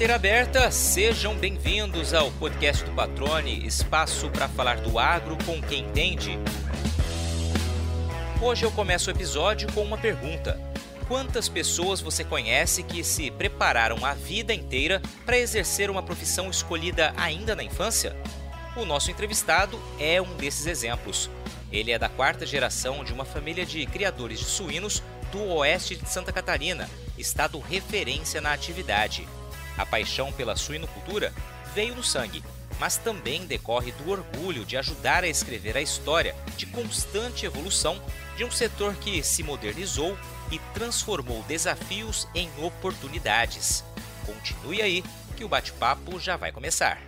Porteira aberta, sejam bem-vindos ao podcast do Patrone, espaço para falar do agro com quem entende. Hoje eu começo o episódio com uma pergunta. Quantas pessoas você conhece que se prepararam a vida inteira para exercer uma profissão escolhida ainda na infância? O nosso entrevistado é um desses exemplos. Ele é da quarta geração de uma família de criadores de suínos do oeste de Santa Catarina, estado referência na atividade. A paixão pela suinocultura veio no sangue, mas também decorre do orgulho de ajudar a escrever a história de constante evolução de um setor que se modernizou e transformou desafios em oportunidades. Continue aí, que o bate-papo já vai começar.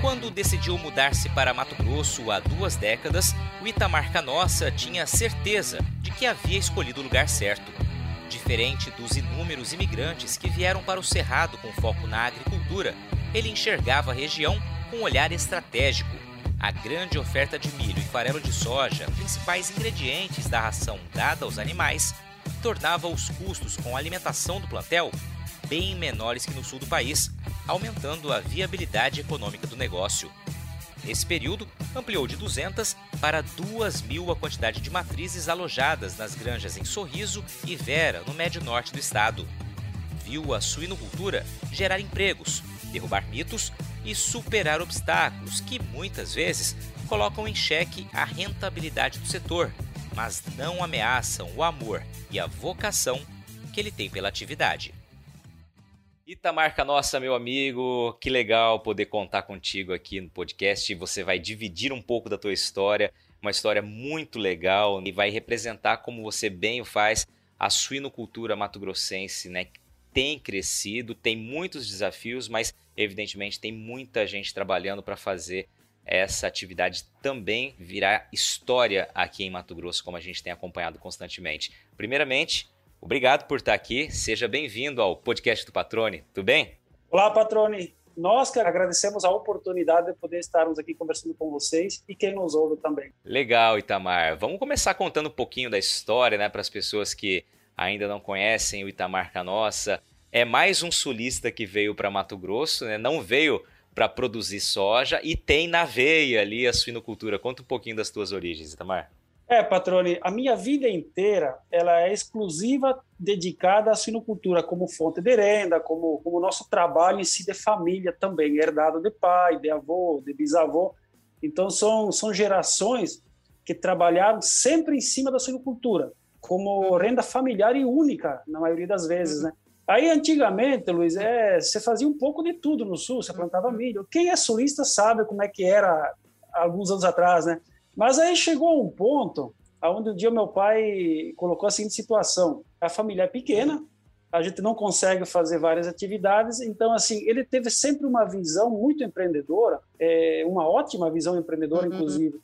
Quando decidiu mudar-se para Mato Grosso há duas décadas, o Itamar Canossa tinha certeza de que havia escolhido o lugar certo. Diferente dos inúmeros imigrantes que vieram para o Cerrado com foco na agricultura, ele enxergava a região com um olhar estratégico. A grande oferta de milho e farelo de soja, principais ingredientes da ração dada aos animais, tornava os custos com a alimentação do plantel bem menores que no sul do país, aumentando a viabilidade econômica do negócio. Nesse período, ampliou de 200 para 2 mil a quantidade de matrizes alojadas nas granjas em Sorriso e Vera, no médio norte do estado. Viu a suinocultura gerar empregos, derrubar mitos e superar obstáculos que muitas vezes colocam em xeque a rentabilidade do setor, mas não ameaçam o amor e a vocação que ele tem pela atividade. Itamarca nossa, meu amigo, que legal poder contar contigo aqui no podcast. Você vai dividir um pouco da tua história, uma história muito legal e vai representar como você bem o faz a suinocultura mato-grossense, né? Tem crescido, tem muitos desafios, mas evidentemente tem muita gente trabalhando para fazer essa atividade também virar história aqui em Mato Grosso, como a gente tem acompanhado constantemente. Primeiramente, Obrigado por estar aqui. Seja bem-vindo ao podcast do Patrone. Tudo bem? Olá, Patrone. Nós que agradecemos a oportunidade de poder estarmos aqui conversando com vocês e quem nos ouve também. Legal, Itamar. Vamos começar contando um pouquinho da história, né, para as pessoas que ainda não conhecem o Itamar Canossa. É mais um sulista que veio para Mato Grosso, né? Não veio para produzir soja e tem na veia ali a suinocultura. Conta um pouquinho das tuas origens, Itamar. É, Patrone, a minha vida inteira ela é exclusiva dedicada à sinocultura como fonte de renda, como como nosso trabalho em si de família também, herdado de pai, de avô, de bisavô. Então são são gerações que trabalharam sempre em cima da sinocultura, como renda familiar e única na maioria das vezes, né? Aí antigamente, Luiz, é, você fazia um pouco de tudo no sul, você plantava milho. Quem é sulista sabe como é que era alguns anos atrás, né? Mas aí chegou um ponto onde um dia meu pai colocou a seguinte situação: a família é pequena, a gente não consegue fazer várias atividades, então assim ele teve sempre uma visão muito empreendedora, é, uma ótima visão empreendedora, uhum. inclusive.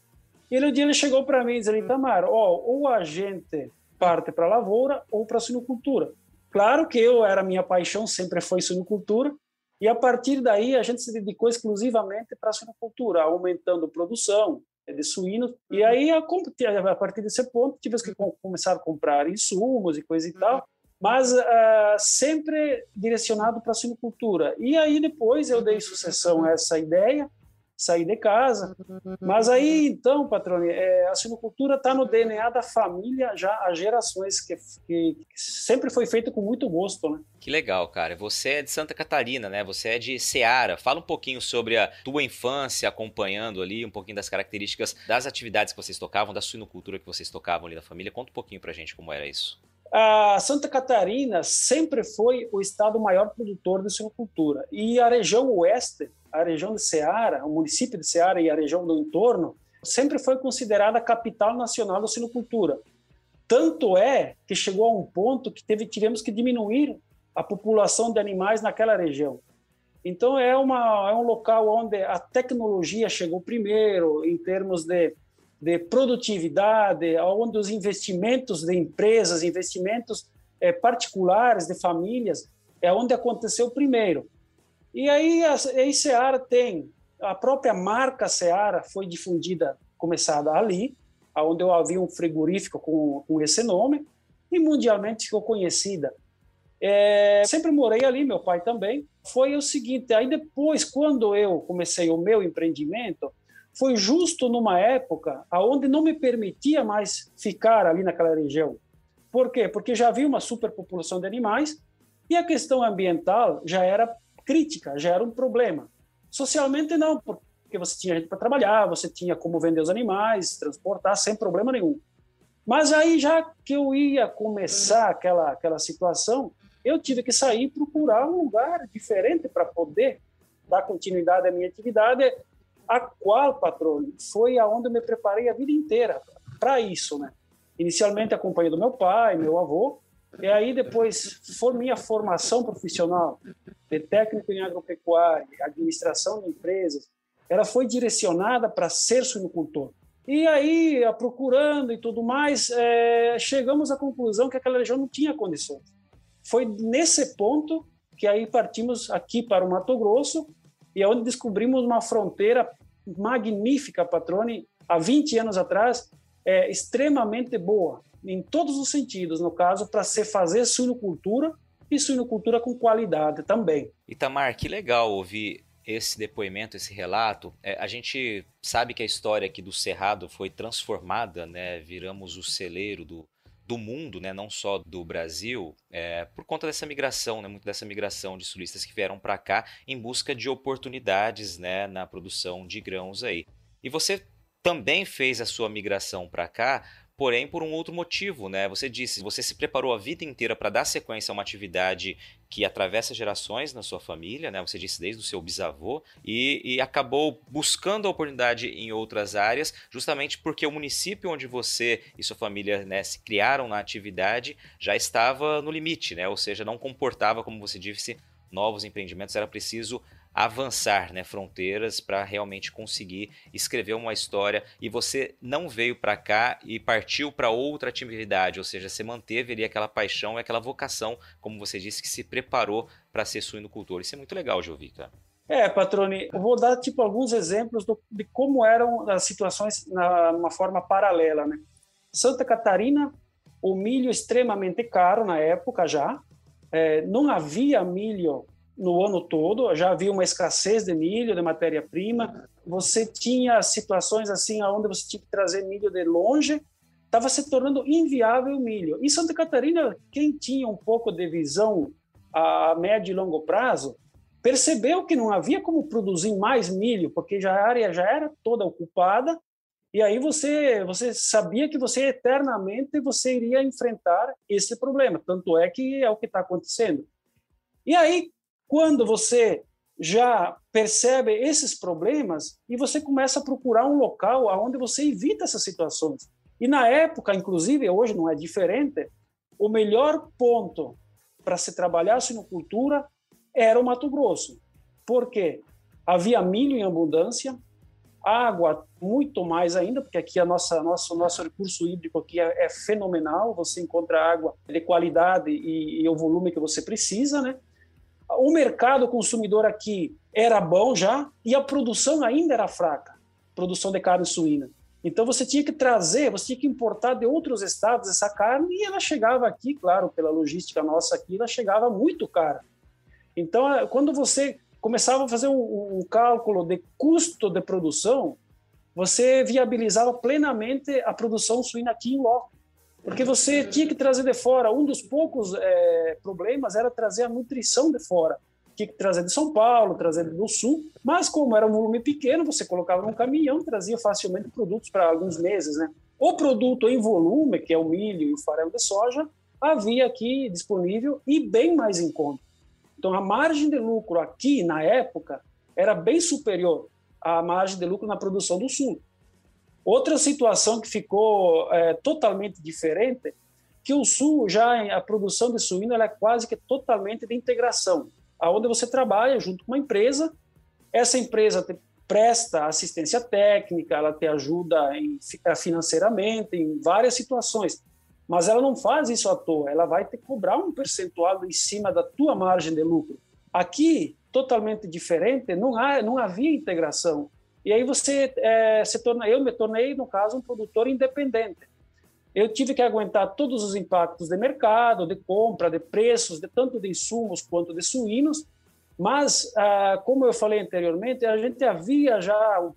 E ele, um dia ele chegou para mim e disse: Itamar, ó, ou a gente parte para a lavoura ou para a suinocultura. Claro que eu era minha paixão sempre foi suinocultura. E a partir daí a gente se dedicou exclusivamente para a suinocultura, aumentando produção, de suínos. E uhum. aí, a, a partir desse ponto, tivemos que começar a comprar insumos e coisa e tal, uhum. mas uh, sempre direcionado para a suinocultura. E aí, depois, eu dei sucessão a essa ideia, sair de casa. Mas aí, então, patrone, é, a sinocultura está no DNA da família já há gerações, que, que, sempre foi feito com muito gosto, né? Que legal, cara. Você é de Santa Catarina, né? Você é de Ceará. Fala um pouquinho sobre a tua infância acompanhando ali, um pouquinho das características das atividades que vocês tocavam, da suinocultura que vocês tocavam ali da família. Conta um pouquinho pra gente como era isso. A Santa Catarina sempre foi o estado maior produtor de suinocultura. E a região oeste a região de Ceará, o município de Ceará e a região do entorno, sempre foi considerada a capital nacional da sinocultura. Tanto é que chegou a um ponto que teve, tivemos que diminuir a população de animais naquela região. Então é, uma, é um local onde a tecnologia chegou primeiro em termos de, de produtividade, onde os investimentos de empresas, investimentos é, particulares de famílias, é onde aconteceu primeiro. E aí a, a Seara tem a própria marca Seara foi difundida, começada ali, onde eu havia um frigorífico com, com esse nome. e mundialmente ficou conhecida. É, sempre morei ali, meu pai também. Foi o seguinte, aí depois, quando eu comecei o meu empreendimento, foi justo numa época aonde não me permitia mais ficar ali naquela região. Por quê? Porque já havia uma superpopulação de animais e a questão ambiental já era crítica, já era um problema. Socialmente não, porque você tinha gente para trabalhar, você tinha como vender os animais, transportar sem problema nenhum. Mas aí já que eu ia começar aquela aquela situação, eu tive que sair procurar um lugar diferente para poder dar continuidade à minha atividade a qual, patrão, foi aonde eu me preparei a vida inteira para isso, né? Inicialmente acompanhei do meu pai, meu avô, e aí depois foi minha formação profissional de técnico em agropecuária, administração de empresas, ela foi direcionada para ser suinocultor. E aí, procurando e tudo mais, é, chegamos à conclusão que aquela região não tinha condições. Foi nesse ponto que aí partimos aqui para o Mato Grosso e é onde descobrimos uma fronteira magnífica, Patrone, há 20 anos atrás, é extremamente boa, em todos os sentidos, no caso, para se fazer suinocultura e suinocultura com qualidade também. Itamar, que legal ouvir esse depoimento, esse relato. É, a gente sabe que a história aqui do Cerrado foi transformada, né? Viramos o celeiro do, do mundo, né, não só do Brasil, é, por conta dessa migração, né, muito dessa migração de sulistas que vieram para cá em busca de oportunidades né, na produção de grãos aí. E você também fez a sua migração para cá porém por um outro motivo, né? Você disse, você se preparou a vida inteira para dar sequência a uma atividade que atravessa gerações na sua família, né? Você disse desde o seu bisavô e, e acabou buscando a oportunidade em outras áreas, justamente porque o município onde você e sua família né, se criaram na atividade já estava no limite, né? Ou seja, não comportava, como você disse, novos empreendimentos. Era preciso avançar né, fronteiras para realmente conseguir escrever uma história e você não veio para cá e partiu para outra atividade, ou seja, você manteve ali aquela paixão e aquela vocação, como você disse, que se preparou para ser suinocultor. Isso é muito legal cara. É, Patrone, eu vou dar tipo alguns exemplos do, de como eram as situações na uma forma paralela, né? Santa Catarina, o milho extremamente caro na época já, é, não havia milho no ano todo, já havia uma escassez de milho, de matéria-prima, você tinha situações assim onde você tinha que trazer milho de longe, estava se tornando inviável o milho. Em Santa Catarina, quem tinha um pouco de visão a médio e longo prazo, percebeu que não havia como produzir mais milho, porque já a área já era toda ocupada, e aí você você sabia que você eternamente você iria enfrentar esse problema. Tanto é que é o que está acontecendo. E aí quando você já percebe esses problemas e você começa a procurar um local onde você evita essas situações. E na época, inclusive, hoje não é diferente, o melhor ponto para se trabalhar sinocultura era o Mato Grosso. Por quê? Havia milho em abundância, água muito mais ainda, porque aqui a nossa nosso nosso recurso hídrico aqui é, é fenomenal, você encontra água de qualidade e, e o volume que você precisa, né? O mercado consumidor aqui era bom já e a produção ainda era fraca, produção de carne suína. Então você tinha que trazer, você tinha que importar de outros estados essa carne e ela chegava aqui, claro, pela logística nossa aqui, ela chegava muito cara. Então, quando você começava a fazer um, um cálculo de custo de produção, você viabilizava plenamente a produção suína aqui em loco porque você tinha que trazer de fora. Um dos poucos é, problemas era trazer a nutrição de fora. Tinha que trazer de São Paulo, trazer do Sul, mas como era um volume pequeno, você colocava num caminhão, trazia facilmente produtos para alguns meses, né? O produto em volume, que é o milho e o farelo de soja, havia aqui disponível e bem mais em conta. Então a margem de lucro aqui na época era bem superior à margem de lucro na produção do Sul. Outra situação que ficou é, totalmente diferente, que o Sul já a produção de suíno é quase que totalmente de integração, aonde você trabalha junto com uma empresa, essa empresa te presta assistência técnica, ela te ajuda em, é, financeiramente em várias situações, mas ela não faz isso à toa, ela vai te cobrar um percentual em cima da tua margem de lucro. Aqui, totalmente diferente, não, há, não havia integração. E aí você é, se torna, eu me tornei no caso um produtor independente. eu tive que aguentar todos os impactos de mercado, de compra, de preços, de tanto de insumos quanto de suínos, mas, ah, como eu falei anteriormente, a gente havia já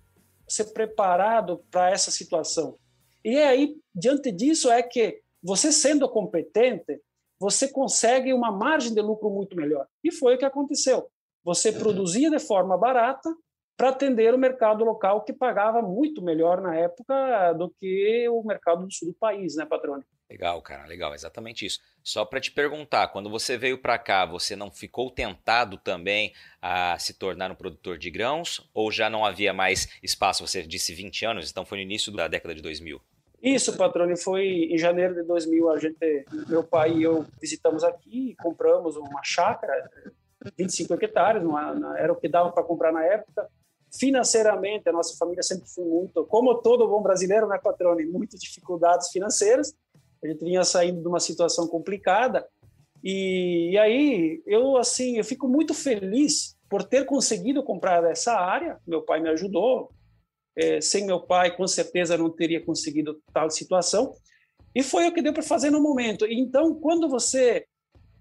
se preparado para essa situação. E aí, diante disso, é que você sendo competente, você consegue uma margem de lucro muito melhor. E foi o que aconteceu. Você produzia de forma barata para atender o mercado local que pagava muito melhor na época do que o mercado do sul do país, né, Patrônio? Legal, cara, legal, exatamente isso. Só para te perguntar, quando você veio para cá, você não ficou tentado também a se tornar um produtor de grãos ou já não havia mais espaço? Você disse 20 anos, então foi no início da década de 2000. Isso, Patrônio, foi em janeiro de 2000, a gente, meu pai e eu visitamos aqui, compramos uma chácara, 25 hectares, uma, era o que dava para comprar na época, financeiramente, a nossa família sempre foi muito, como todo bom brasileiro, né, Patrone, muitas dificuldades financeiras. A gente vinha saindo de uma situação complicada. E, e aí, eu assim, eu fico muito feliz por ter conseguido comprar essa área. Meu pai me ajudou. É, sem meu pai, com certeza não teria conseguido tal situação. E foi o que deu para fazer no momento. Então, quando você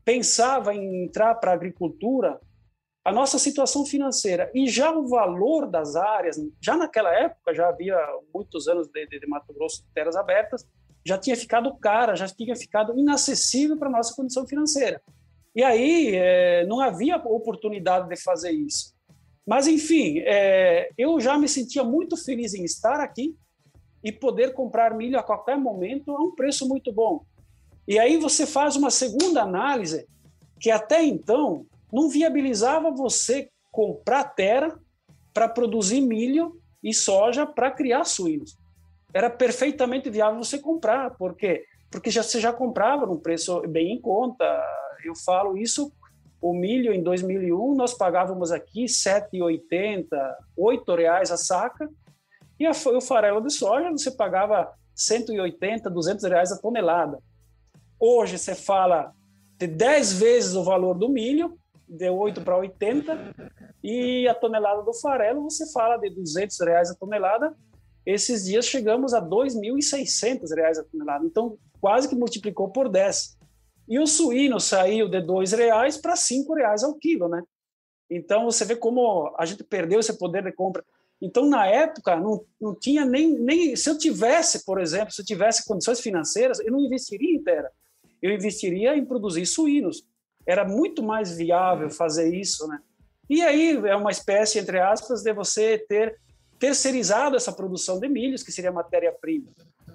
pensava em entrar para a agricultura, a nossa situação financeira e já o valor das áreas, já naquela época, já havia muitos anos de, de, de Mato Grosso de terras abertas, já tinha ficado cara, já tinha ficado inacessível para a nossa condição financeira. E aí é, não havia oportunidade de fazer isso. Mas, enfim, é, eu já me sentia muito feliz em estar aqui e poder comprar milho a qualquer momento a um preço muito bom. E aí você faz uma segunda análise que até então não viabilizava você comprar terra para produzir milho e soja para criar suínos. Era perfeitamente viável você comprar, porque porque já você já comprava num preço bem em conta. Eu falo isso, o milho em 2001 nós pagávamos aqui 7,80, 8 reais a saca, e a, o farelo de soja você pagava 180, 200 reais a tonelada. Hoje você fala de 10 vezes o valor do milho de 8 para 80, e a tonelada do farelo você fala de 200 reais a tonelada. Esses dias chegamos a 2.600 reais a tonelada, então quase que multiplicou por 10. E o suíno saiu de 2 reais para 5 reais ao quilo, né? Então você vê como a gente perdeu esse poder de compra. Então, na época, não, não tinha nem, nem. Se eu tivesse, por exemplo, se eu tivesse condições financeiras, eu não investiria em terra. Eu investiria em produzir suínos era muito mais viável fazer isso, né? E aí é uma espécie, entre aspas, de você ter terceirizado essa produção de milhos, que seria matéria-prima.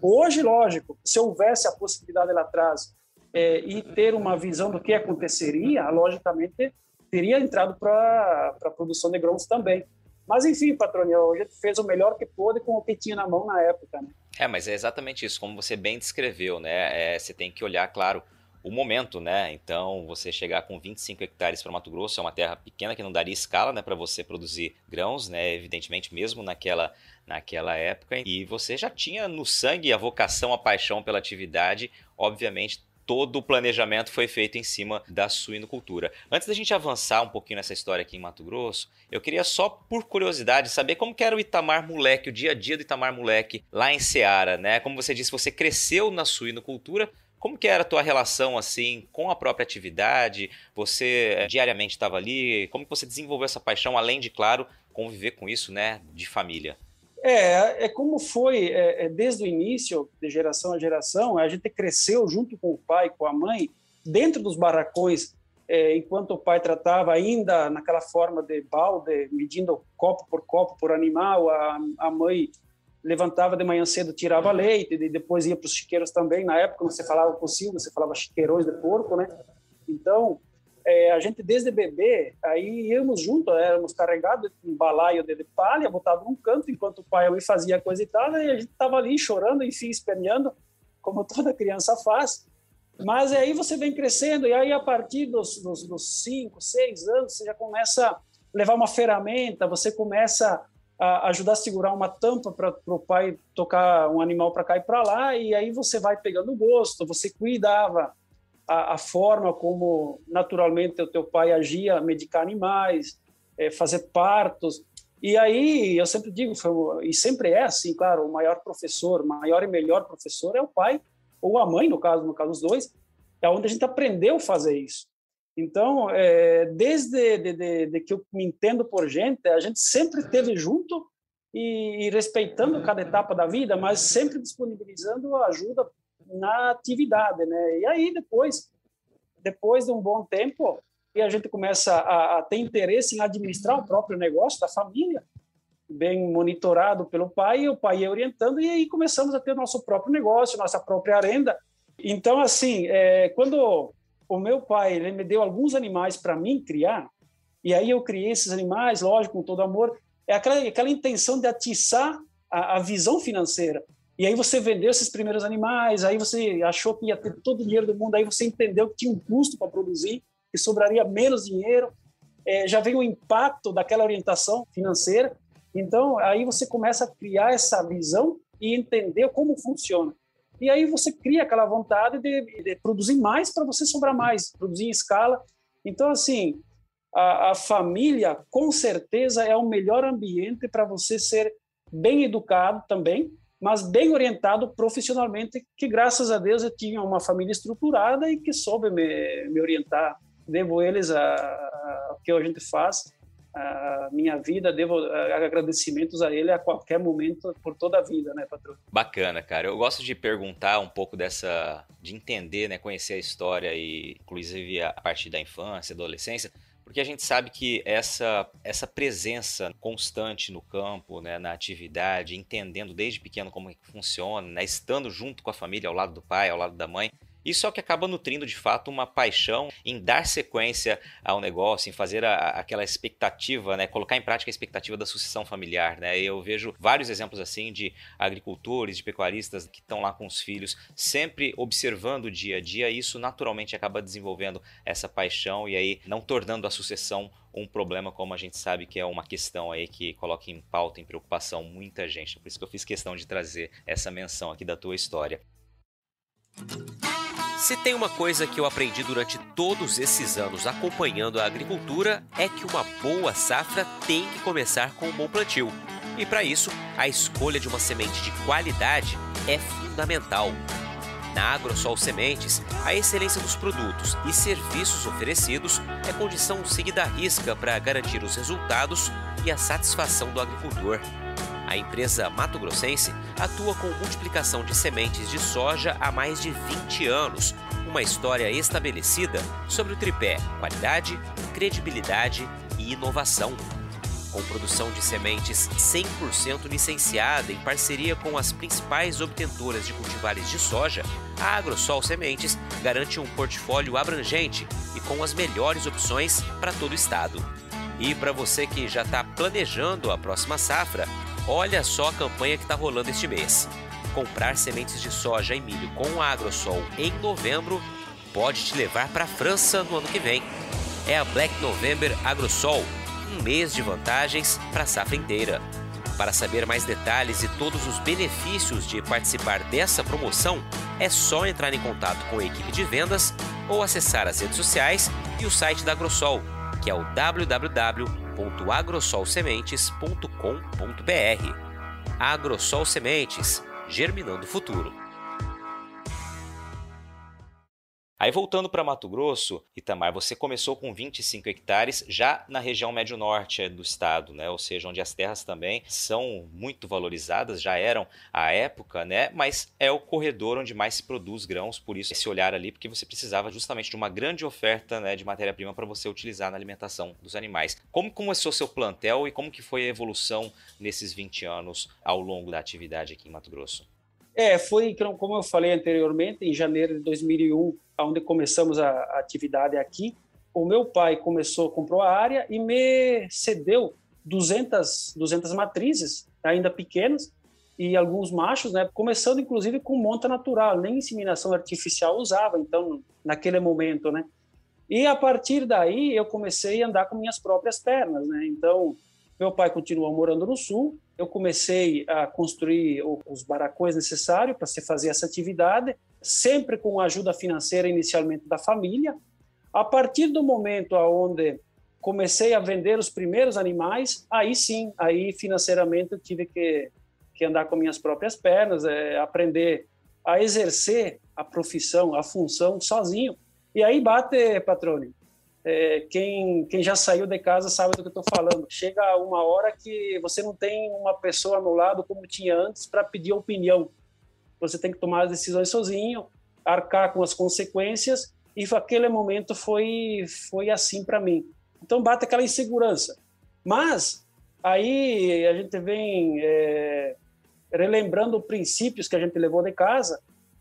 Hoje, lógico, se houvesse a possibilidade lá atrás é, e ter uma visão do que aconteceria, logicamente teria entrado para a produção de grãos também. Mas enfim, patrônio, a gente fez o melhor que pôde com o que tinha na mão na época. Né? É, mas é exatamente isso, como você bem descreveu, né? É, você tem que olhar, claro, o momento, né? Então, você chegar com 25 hectares para Mato Grosso é uma terra pequena que não daria escala, né, para você produzir grãos, né? Evidentemente, mesmo naquela naquela época. E você já tinha no sangue a vocação, a paixão pela atividade, obviamente. Todo o planejamento foi feito em cima da suinocultura. Antes da gente avançar um pouquinho nessa história aqui em Mato Grosso, eu queria só, por curiosidade, saber como era o Itamar Moleque, o dia a dia do Itamar Moleque lá em Ceará, né? Como você disse, você cresceu na suinocultura, como que era a tua relação assim com a própria atividade? Você eh, diariamente estava ali? Como que você desenvolveu essa paixão, além de, claro, conviver com isso, né, de família? É, é como foi é, é, desde o início, de geração a geração, a gente cresceu junto com o pai, com a mãe, dentro dos barracões, é, enquanto o pai tratava ainda naquela forma de balde, medindo copo por copo por animal, a, a mãe levantava de manhã cedo, tirava leite, e depois ia para os chiqueiros também. Na época não se falava consigo, você falava chiqueirões de porco, né? Então, é, a gente desde bebê, aí íamos junto, éramos carregados um balaio de palha, botado num canto, enquanto o pai e fazia coisa e tal, e a gente estava ali chorando, enfim, esperneando, como toda criança faz. Mas aí você vem crescendo, e aí a partir dos, dos, dos cinco, seis anos, você já começa a levar uma ferramenta, você começa ajudar a segurar uma tampa para o pai tocar um animal para cá e para lá, e aí você vai pegando gosto, você cuidava a, a, forma como naturalmente o teu pai agia, medicar animais, é, fazer partos, e aí eu sempre digo, foi, e sempre é assim, claro, o maior professor, maior e melhor professor é o pai, ou a mãe, no caso, no caso os dois, é onde a gente aprendeu a fazer isso. Então, é, desde de, de, de, que eu me entendo por gente, a gente sempre esteve junto e, e, respeitando cada etapa da vida, mas sempre disponibilizando ajuda na atividade, né? E aí depois, depois de um bom tempo, e a gente começa a, a ter interesse em administrar o próprio negócio da família, bem monitorado pelo pai, o pai ia orientando, e aí começamos a ter nosso próprio negócio, nossa própria renda. Então, assim, é, quando o meu pai ele me deu alguns animais para mim criar, e aí eu criei esses animais, lógico, com todo amor, é aquela, aquela intenção de atiçar a, a visão financeira. E aí você vendeu esses primeiros animais, aí você achou que ia ter todo o dinheiro do mundo, aí você entendeu que tinha um custo para produzir, que sobraria menos dinheiro, é, já vem o impacto daquela orientação financeira. Então, aí você começa a criar essa visão e entender como funciona. E aí você cria aquela vontade de, de produzir mais para você sobrar mais, produzir em escala. Então, assim, a, a família, com certeza, é o melhor ambiente para você ser bem educado também, mas bem orientado profissionalmente, que graças a Deus eu tinha uma família estruturada e que soube me, me orientar devo eles a, a, o que a gente faz, a minha vida, devo agradecimentos a ele a qualquer momento, por toda a vida, né, patrão? Bacana, cara. Eu gosto de perguntar um pouco dessa, de entender, né, conhecer a história e, inclusive, a partir da infância, adolescência, porque a gente sabe que essa, essa presença constante no campo, né, na atividade, entendendo desde pequeno como é que funciona, né, estando junto com a família, ao lado do pai, ao lado da mãe, isso é o que acaba nutrindo de fato uma paixão em dar sequência ao negócio, em fazer a, aquela expectativa, né, colocar em prática a expectativa da sucessão familiar. Né? Eu vejo vários exemplos assim de agricultores, de pecuaristas que estão lá com os filhos, sempre observando o dia a dia, e isso naturalmente acaba desenvolvendo essa paixão e aí não tornando a sucessão um problema, como a gente sabe que é uma questão aí que coloca em pauta, em preocupação muita gente. Por isso que eu fiz questão de trazer essa menção aqui da tua história. Se tem uma coisa que eu aprendi durante todos esses anos acompanhando a agricultura é que uma boa safra tem que começar com um bom plantio. E para isso, a escolha de uma semente de qualidade é fundamental. Na AgroSol Sementes, a excelência dos produtos e serviços oferecidos é condição sine da risca para garantir os resultados e a satisfação do agricultor. A empresa Mato Grossense atua com multiplicação de sementes de soja há mais de 20 anos, uma história estabelecida sobre o tripé qualidade, credibilidade e inovação. Com produção de sementes 100% licenciada em parceria com as principais obtentoras de cultivares de soja, a AgroSol Sementes garante um portfólio abrangente e com as melhores opções para todo o estado. E para você que já está planejando a próxima safra, Olha só a campanha que está rolando este mês. Comprar sementes de soja e milho com a Agrosol em novembro pode te levar para a França no ano que vem. É a Black November Agrosol, um mês de vantagens para a safra inteira. Para saber mais detalhes e todos os benefícios de participar dessa promoção, é só entrar em contato com a equipe de vendas ou acessar as redes sociais e o site da Agrosol, que é o www www.agrosolsementes.com.br. Agrosol Sementes, germinando o futuro. Aí voltando para Mato Grosso, Itamar, você começou com 25 hectares já na região médio-norte do estado, né? Ou seja, onde as terras também são muito valorizadas, já eram à época, né? Mas é o corredor onde mais se produz grãos, por isso esse olhar ali, porque você precisava justamente de uma grande oferta né, de matéria-prima para você utilizar na alimentação dos animais. Como começou seu plantel e como que foi a evolução nesses 20 anos ao longo da atividade aqui em Mato Grosso? É, foi como eu falei anteriormente, em janeiro de 2001, onde começamos a, atividade aqui. O meu pai começou, comprou a área e me cedeu 200, 200 matrizes, ainda pequenas, e alguns machos, né? Começando inclusive com monta natural, nem inseminação artificial usava, então naquele momento, né? E a partir daí eu comecei a andar com minhas próprias pernas, né? Então meu pai continuou morando no sul, eu comecei a construir os barracões necessários para se fazer essa atividade, sempre com ajuda financeira inicialmente da família. A partir do momento onde comecei a vender os primeiros animais, aí sim, aí financeiramente eu tive que, que andar com minhas próprias pernas, é, aprender a, a exercer a profissão, a função sozinho. E aí bate, patrone. É, quem, quem já saiu de casa sabe do que eu estou falando. Chega uma hora que você não tem uma pessoa no lado como tinha antes para pedir opinião. Você tem que tomar as decisões sozinho, arcar com as consequências, e aquele momento foi, foi assim para mim. Então bate aquela insegurança. Mas aí a gente vem é, relembrando princípios que a gente levou de casa,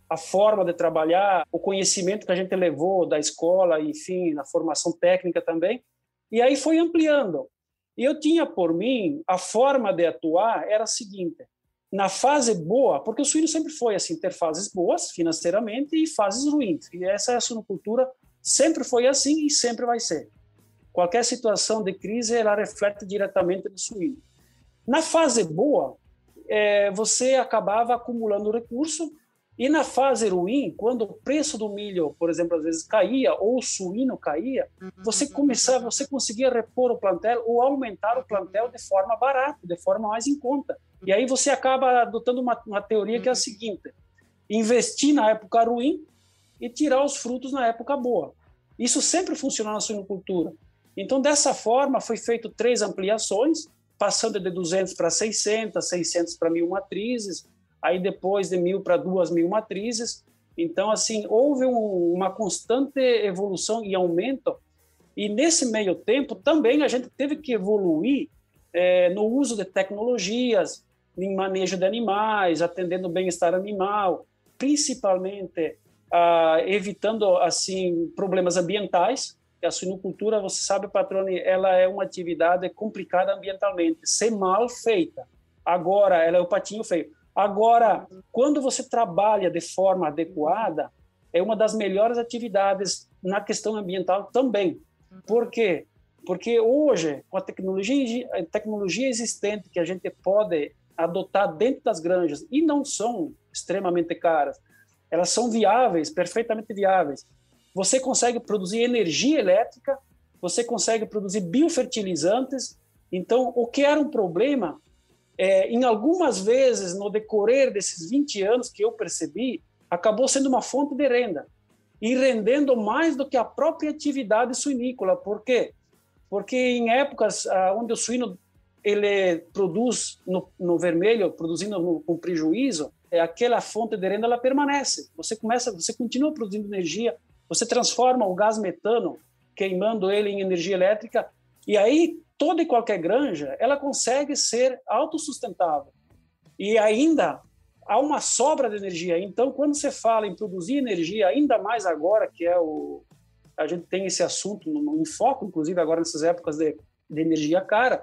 a forma de trabalhar, o conhecimento que a gente levou da escola, enfim, na formação técnica também, e aí foi ampliando. E eu tinha por mim, a forma de atuar era a seguinte: na fase boa, porque o suíno sempre foi assim, ter fases boas financeiramente e fases ruins. E essa é a suinocultura, sempre foi assim e sempre vai ser. Qualquer situação de crise, ela reflete diretamente no suíno. Na fase boa, é, você acabava acumulando recurso e na fase ruim, quando o preço do milho, por exemplo, às vezes caía ou o suíno caía, você começava, você conseguia repor o plantel ou aumentar o plantel de forma barata, de forma mais em conta. E aí você acaba adotando uma, uma teoria que é a seguinte: investir na época ruim e tirar os frutos na época boa. Isso sempre funcionou na suinocultura. Então, dessa forma, foi feito três ampliações, passando de 200 para 600, 600 para 1.000 matrizes, aí depois de 1.000 para 2.000 matrizes. Então, assim, houve um, uma constante evolução e aumento, e nesse meio tempo também a gente teve que evoluir é, no uso de tecnologias, em manejo de animais, atendendo o bem-estar animal, principalmente ah, evitando assim problemas ambientais, a suinocultura, você sabe, Patrone, ela é uma atividade complicada ambientalmente, ser mal feita. Agora, ela é o patinho feio. Agora, quando você trabalha de forma adequada, é uma das melhores atividades na questão ambiental também. Por quê? Porque hoje, com a tecnologia, a tecnologia existente que a gente pode adotar dentro das granjas, e não são extremamente caras, elas são viáveis, perfeitamente viáveis você consegue produzir energia elétrica, você consegue produzir biofertilizantes. Então, o que era um problema, é, em algumas vezes, no decorrer desses 20 anos que eu percebi, acabou sendo uma fonte de renda e rendendo mais do que a própria atividade suinícola. Por quê? Porque em épocas ah, onde o suíno ele produz no, no vermelho, produzindo no, com prejuízo, é, aquela fonte de renda ela permanece. Você começa, você continua produzindo energia, você transforma o gás metano, queimando ele em energia elétrica, e aí toda e qualquer granja ela consegue ser autossustentável. E ainda há uma sobra de energia. Então, quando você fala em produzir energia, ainda mais agora que é o a gente tem esse assunto no, no em foco, inclusive agora nessas épocas de, de energia cara,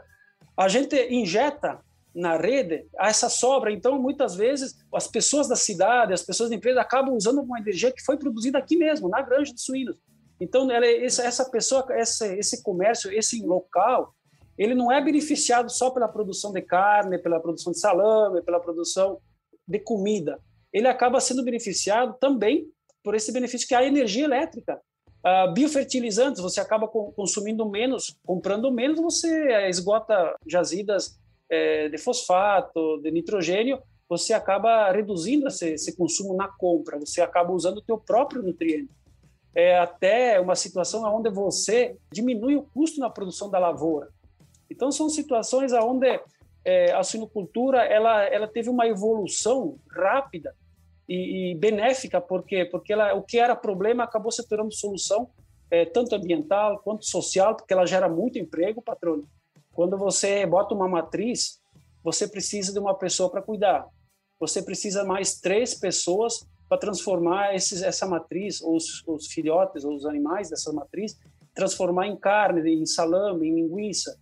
a gente injeta na rede essa sobra. Então, muitas vezes, as pessoas da cidade, as pessoas da empresa acabam usando uma energia que foi produzida aqui mesmo, na granja de suínos. Então, ela, essa pessoa, esse comércio, esse local, ele não é beneficiado só pela produção de carne, pela produção de salame, pela produção de comida. Ele acaba sendo beneficiado também por esse benefício que é a energia elétrica. Uh, biofertilizantes, você acaba consumindo menos, comprando menos, você esgota jazidas é, de fosfato, de nitrogênio, você acaba reduzindo esse, esse, consumo na compra, você acaba usando o teu próprio nutriente. É até uma situação onde você diminui o custo na produção da lavoura. Então são situações onde é, a suinocultura ela, ela teve uma evolução rápida e, e benéfica, porque porque ela, o que era problema acabou se tornando solução é, tanto ambiental quanto social, porque ela gera muito emprego, patrão, quando você bota uma matriz, você precisa de uma pessoa para cuidar. Você precisa mais três pessoas para transformar esses, essa matriz, os, os filhotes, ou os animais dessa matriz, transformar em carne, em salame, em linguiça.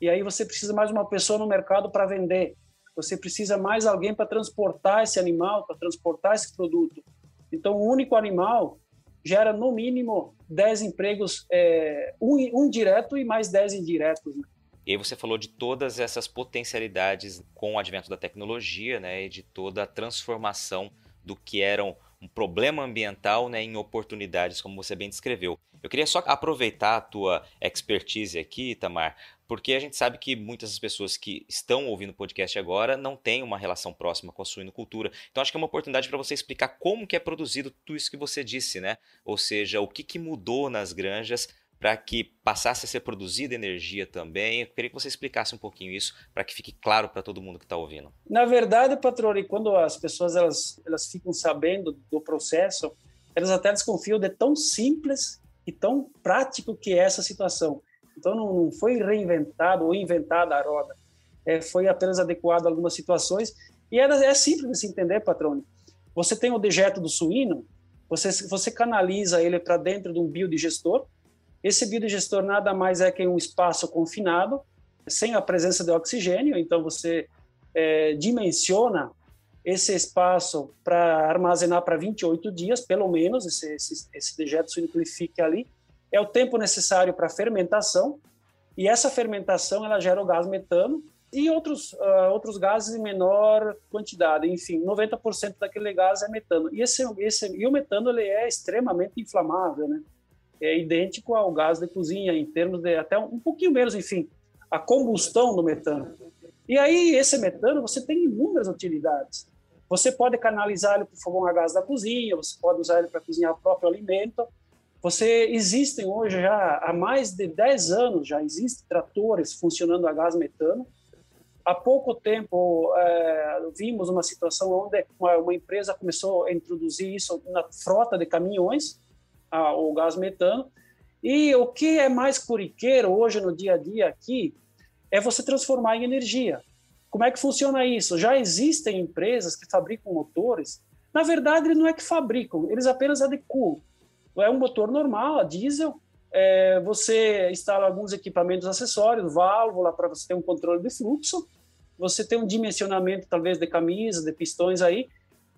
E aí você precisa mais uma pessoa no mercado para vender. Você precisa mais alguém para transportar esse animal, para transportar esse produto. Então, um único animal gera no mínimo 10 empregos, é, um, um direto e mais 10 indiretos. Né? E aí você falou de todas essas potencialidades com o advento da tecnologia, né, e de toda a transformação do que eram um problema ambiental né, em oportunidades, como você bem descreveu. Eu queria só aproveitar a tua expertise aqui, Tamar, porque a gente sabe que muitas das pessoas que estão ouvindo o podcast agora não têm uma relação próxima com a suinocultura. Então acho que é uma oportunidade para você explicar como que é produzido tudo isso que você disse, né? Ou seja, o que, que mudou nas granjas para que passasse a ser produzida energia também. Eu queria que você explicasse um pouquinho isso para que fique claro para todo mundo que está ouvindo. Na verdade, Patrone, quando as pessoas elas, elas ficam sabendo do processo, elas até desconfiam de tão simples e tão prático que é essa situação. Então, não foi reinventado ou inventada a roda, é, foi apenas adequado a algumas situações. E é, é simples de se entender, Patrone. Você tem o dejeto do suíno, você, você canaliza ele para dentro de um biodigestor, esse biodigestor nada mais é que um espaço confinado, sem a presença de oxigênio, então você é, dimensiona esse espaço para armazenar para 28 dias, pelo menos, esse, esse, esse dejeto suíno fique ali. É o tempo necessário para fermentação, e essa fermentação ela gera o gás metano e outros, uh, outros gases em menor quantidade. Enfim, 90% daquele gás é metano. E, esse, esse, e o metano ele é extremamente inflamável, né? é idêntico ao gás de cozinha, em termos de até um pouquinho menos, enfim, a combustão do metano. E aí, esse metano, você tem inúmeras utilidades. Você pode canalizar ele para o fogão a gás da cozinha, você pode usar ele para cozinhar o próprio alimento. Você existem hoje já há mais de 10 anos já existem tratores funcionando a gás metano. Há pouco tempo é, vimos uma situação onde uma, uma empresa começou a introduzir isso na frota de caminhões a, o gás metano. E o que é mais corriqueiro hoje no dia a dia aqui é você transformar em energia. Como é que funciona isso? Já existem empresas que fabricam motores. Na verdade, não é que fabricam, eles apenas adequam. É um motor normal, a diesel. É, você instala alguns equipamentos acessórios, válvula para você ter um controle de fluxo. Você tem um dimensionamento, talvez, de camisas, de pistões aí.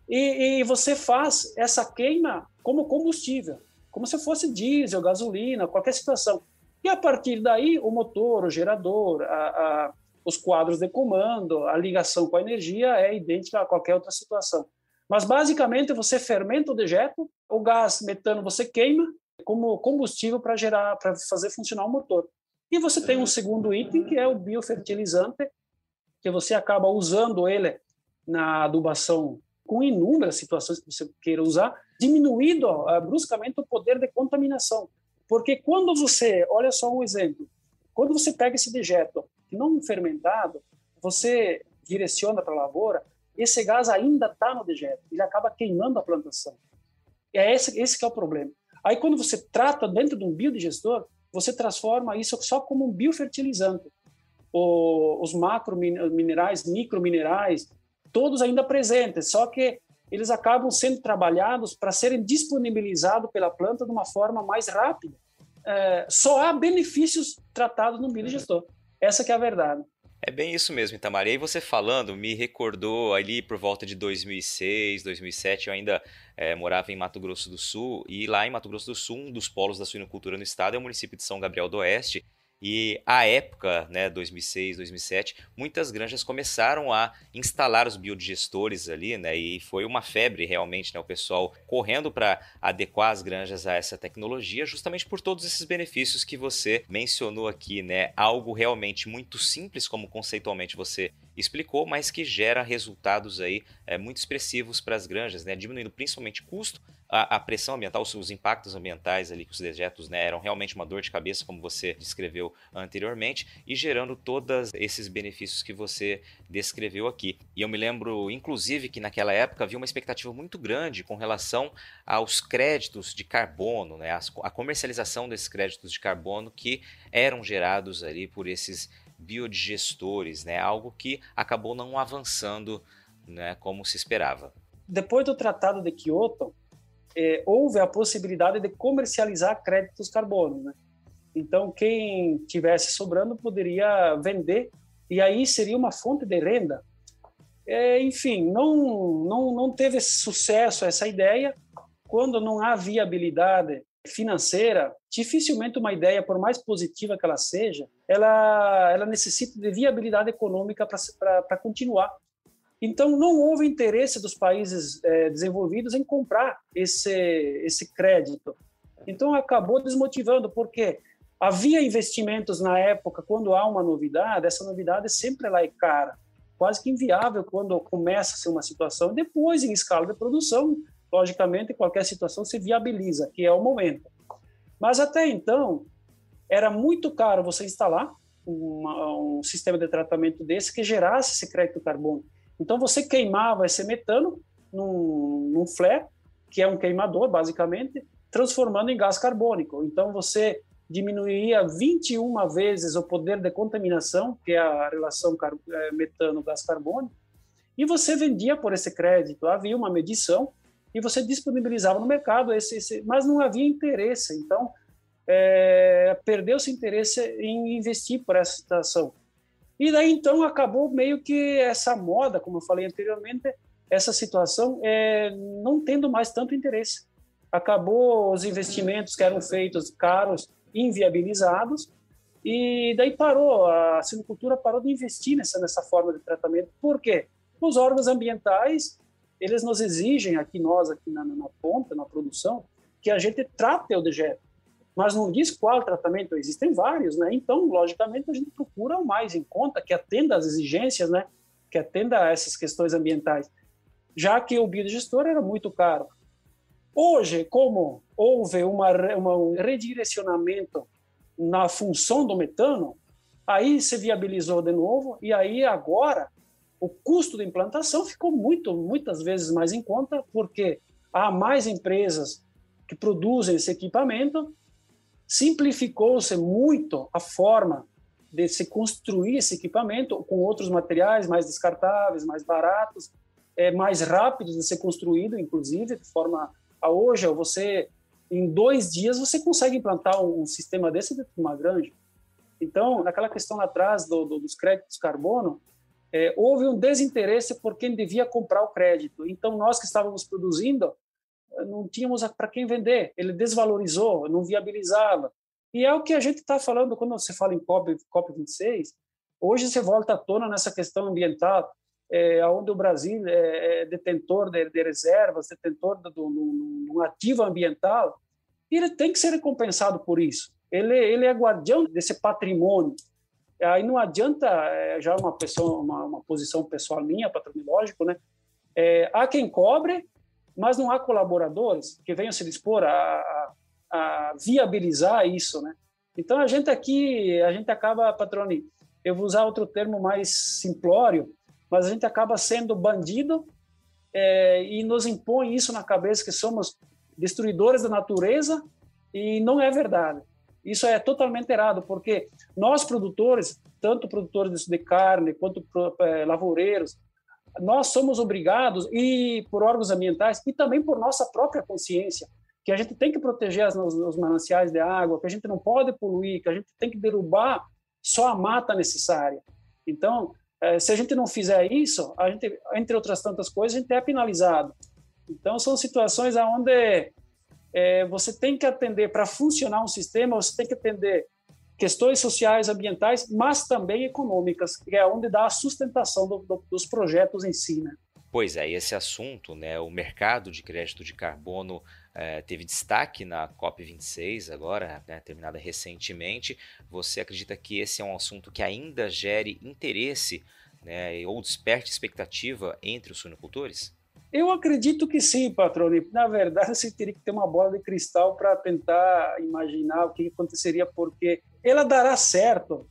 E, e você faz essa queima como combustível como se fosse diesel, gasolina, qualquer situação. E a partir daí, o motor, o gerador, a, a, os quadros de comando, a ligação com a energia é idêntica a qualquer outra situação. Mas basicamente você fermenta o dejeto, o gás metano você queima como combustível para gerar, para fazer funcionar o motor. E você tem um segundo item que é o biofertilizante, que você acaba usando ele na adubação com inúmeras situações que você queira usar, diminuído uh, bruscamente o poder de contaminação. Porque quando você, olha só um exemplo, quando você pega esse dejeto não fermentado, você direciona para a lavoura, esse gás ainda está no dejeto, ele acaba queimando a plantação. É esse, esse que é o problema. Aí quando você trata dentro de um biodigestor, você transforma isso só como um biofertilizante. O, os macro minerais, micro minerais, todos ainda presentes, só que eles acabam sendo trabalhados para serem disponibilizados pela planta de uma forma mais rápida. É, só há benefícios tratados no biodigestor. Essa é a verdade. É bem isso mesmo, Itamar. E aí você falando me recordou ali por volta de 2006, 2007, eu ainda é, morava em Mato Grosso do Sul, e lá em Mato Grosso do Sul, um dos polos da suinocultura no estado é o município de São Gabriel do Oeste, e à época, né, 2006, 2007, muitas granjas começaram a instalar os biodigestores ali, né, e foi uma febre realmente, né, o pessoal correndo para adequar as granjas a essa tecnologia, justamente por todos esses benefícios que você mencionou aqui, né, algo realmente muito simples como conceitualmente você explicou, mas que gera resultados aí é, muito expressivos para as granjas, né, diminuindo principalmente custo, a, pressão ambiental, os, os, impactos ambientais ali que os dejetos né, eram realmente uma dor de cabeça, como você descreveu anteriormente, e gerando todos esses benefícios que você descreveu aqui. E eu me lembro, inclusive, que naquela época havia uma expectativa muito grande com relação aos créditos de carbono, né, a comercialização desses créditos de carbono que eram gerados ali por esses biodigestores, né, algo que acabou não avançando né, como se esperava. Depois do Tratado de Kyoto, é, houve a possibilidade de comercializar créditos carbono, né? Então, quem tivesse sobrando poderia vender e aí seria uma fonte de renda. É, enfim, não, não, não teve sucesso essa ideia. Quando não há viabilidade financeira, dificilmente uma ideia, por mais positiva que ela seja, ela, ela necessita de viabilidade econômica para continuar. Então, não houve interesse dos países é, desenvolvidos em comprar esse, esse crédito. Então, acabou desmotivando, porque Havia investimentos na época, quando há uma novidade, essa novidade sempre ela é cara, quase que inviável quando começa a ser uma situação. Depois, em escala de produção, logicamente, qualquer situação se viabiliza, que é o momento. Mas até então, era muito caro você instalar uma, um sistema de tratamento desse que gerasse esse crédito carbono. Então, você queimava esse metano num, num flare, que é um queimador, basicamente, transformando em gás carbônico. Então, você diminuiria 21 vezes o poder de contaminação, que é a relação é, metano-gás carbônico, e você vendia por esse crédito. Havia uma medição e você disponibilizava no mercado, esse, esse mas não havia interesse. Então, é, perdeu-se interesse em investir por essa situação. E daí, então, acabou meio que essa moda, como eu falei anteriormente, essa situação é, não tendo mais tanto interesse. Acabou os investimentos que eram feitos caros, inviabilizados, e daí parou, a silvicultura parou de investir nessa, nessa forma de tratamento. Por quê? Os órgãos ambientais, eles nos exigem, aqui nós, aqui na, na ponta, na produção, que a gente trate o dejeto, mas não diz qual tratamento, existem vários, né? Então, logicamente, a gente procura o mais em conta, que atenda às exigências, né? Que atenda a essas questões ambientais, já que o biodigestor era muito caro. Hoje, como houve uma, uma, um redirecionamento na função do metano, aí se viabilizou de novo e aí agora o custo de implantação ficou muito, muitas vezes mais em conta, porque há mais empresas que produzem esse equipamento, simplificou-se muito a forma de se construir esse equipamento com outros materiais mais descartáveis, mais baratos, é, mais rápidos de ser construído, inclusive, de forma a hoje, você em dois dias você consegue implantar um, sistema desse dentro de uma granja. Então, naquela questão lá atrás do, do, dos créditos carbono, é, houve um desinteresse por quem devia comprar o crédito. Então, nós que estávamos produzindo, não tínhamos para quem vender. Ele desvalorizou, não viabilizava. E é o que a gente está falando quando você fala em COP, COP26. Hoje você volta à tona nessa questão ambiental é, onde o Brasil é, é detentor de, de, reservas, detentor de, de, um ativo ambiental, e ele tem que ser recompensado por isso. Ele, ele é guardião desse patrimônio. Aí não adianta, é, já uma, pessoa, uma, uma posição pessoal minha, patrimoniológico, né? É, há quem cobre, mas não há colaboradores que venham se dispor a, a, viabilizar isso, né? Então a gente aqui, a gente acaba, patrone, eu vou usar outro termo mais simplório, mas a gente acaba sendo bandido é, e nos impõe isso na cabeça que somos destruidores da natureza e não é verdade. Isso é totalmente errado, porque nós produtores, tanto produtores de carne quanto é, lavoureiros, nós somos obrigados e por órgãos ambientais e também por nossa própria consciência que a gente tem que proteger os, os mananciais de água, que a gente não pode poluir, que a gente tem que derrubar só a mata necessária. Então, é, se a gente não fizer isso, a gente, entre outras tantas coisas, a gente é penalizado. Então, são situações onde é, você tem que atender, para funcionar um sistema, você tem que atender questões sociais, ambientais, mas também econômicas, que é onde dá a sustentação do, do, dos projetos em si. Né? Pois é, esse assunto, né, o mercado de crédito de carbono é, teve destaque na COP26, agora, né, terminada recentemente. Você acredita que esse é um assunto que ainda gere interesse né, ou desperte expectativa entre os suinocultores? Eu acredito que sim, Patrone. Na verdade, você teria que ter uma bola de cristal para tentar imaginar o que aconteceria, porque ela dará certo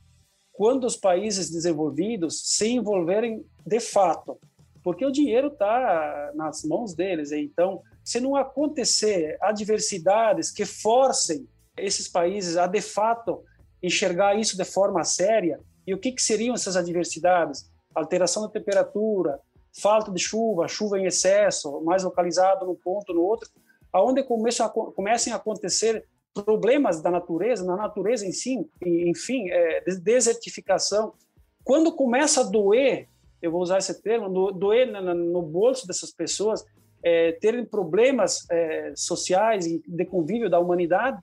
quando os países desenvolvidos se envolverem de fato, porque o dinheiro está nas mãos deles. Então, se não acontecer adversidades que forcem esses países a, de fato, enxergar isso de forma séria, e o que, que seriam essas adversidades? Alteração da temperatura, falta de chuva, chuva em excesso, mais localizado num ponto, no outro, aonde começam a, comecem a acontecer problemas da natureza, na natureza em si, enfim, é, desertificação. Quando começa a doer, eu vou usar esse termo, doer no, no bolso dessas pessoas, é, terem problemas é, sociais e de convívio da humanidade,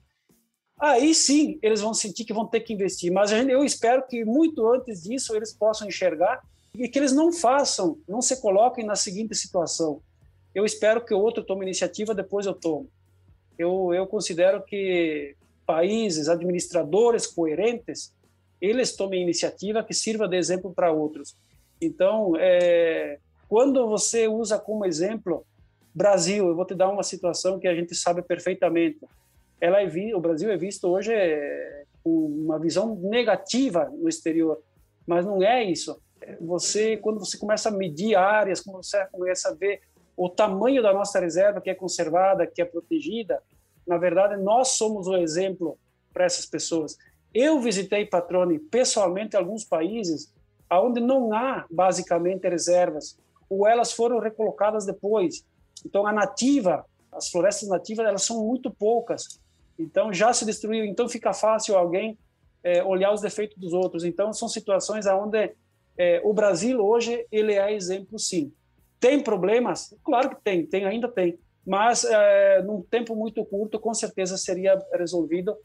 aí sim eles vão sentir que vão ter que investir. Mas eu espero que muito antes disso eles possam enxergar e que eles não façam, não se coloquem na seguinte situação. Eu espero que o outro tome iniciativa, depois eu tomo. Eu, eu considero que países, administradores coerentes, eles tomem iniciativa que sirva de exemplo para outros. Então, é, quando você usa como exemplo Brasil, eu vou te dar uma situação que a gente sabe perfeitamente. Ela é o Brasil é visto hoje é, com uma visão negativa no exterior, mas não é isso. Você, quando você começa a medir áreas, quando você começa a ver o tamanho da nossa reserva que é conservada, que é protegida, na verdade nós somos o exemplo para essas pessoas. Eu visitei Patrone pessoalmente alguns países onde não há basicamente reservas ou elas foram recolocadas depois. Então a nativa, as florestas nativas, elas são muito poucas. Então já se destruiu. Então fica fácil alguém é, olhar os defeitos dos outros. Então são situações onde é, o Brasil hoje ele é exemplo sim. Tem problemas? Claro que tem, tem ainda tem. Mas é, num tempo muito curto, com certeza seria resolvido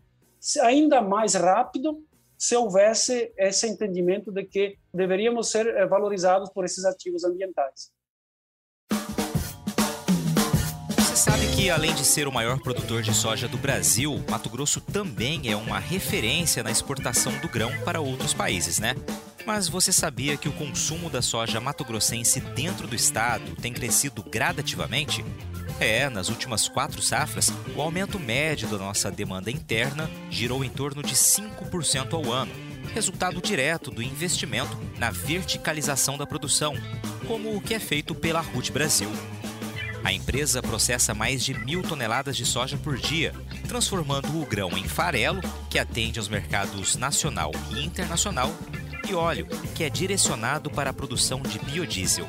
ainda mais rápido se houvesse esse entendimento de que deveríamos ser eh, valorizados por esses ativos ambientais. Você sabe que, além de ser o maior produtor de soja do Brasil, Mato Grosso também é uma referência na exportação do grão para outros países, né? Mas você sabia que o consumo da soja mato-grossense dentro do estado tem crescido gradativamente? É, nas últimas quatro safras, o aumento médio da nossa demanda interna girou em torno de 5% ao ano, resultado direto do investimento na verticalização da produção, como o que é feito pela RUT Brasil. A empresa processa mais de mil toneladas de soja por dia, transformando o grão em farelo, que atende aos mercados nacional e internacional, e óleo, que é direcionado para a produção de biodiesel.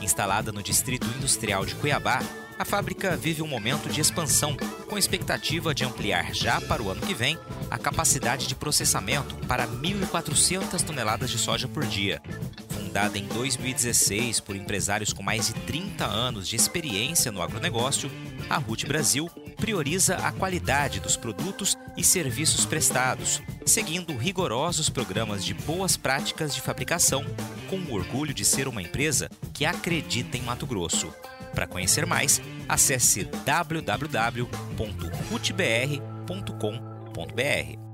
Instalada no Distrito Industrial de Cuiabá, a fábrica vive um momento de expansão, com expectativa de ampliar já para o ano que vem a capacidade de processamento para 1.400 toneladas de soja por dia. Fundada em 2016 por empresários com mais de 30 anos de experiência no agronegócio, a RUT Brasil prioriza a qualidade dos produtos e serviços prestados, seguindo rigorosos programas de boas práticas de fabricação, com o orgulho de ser uma empresa que acredita em Mato Grosso. Para conhecer mais, acesse www.rutbr.com.br.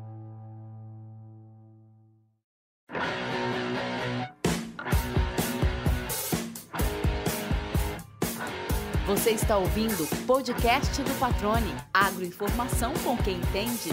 Você está ouvindo o podcast do Patrone. Agroinformação com quem entende.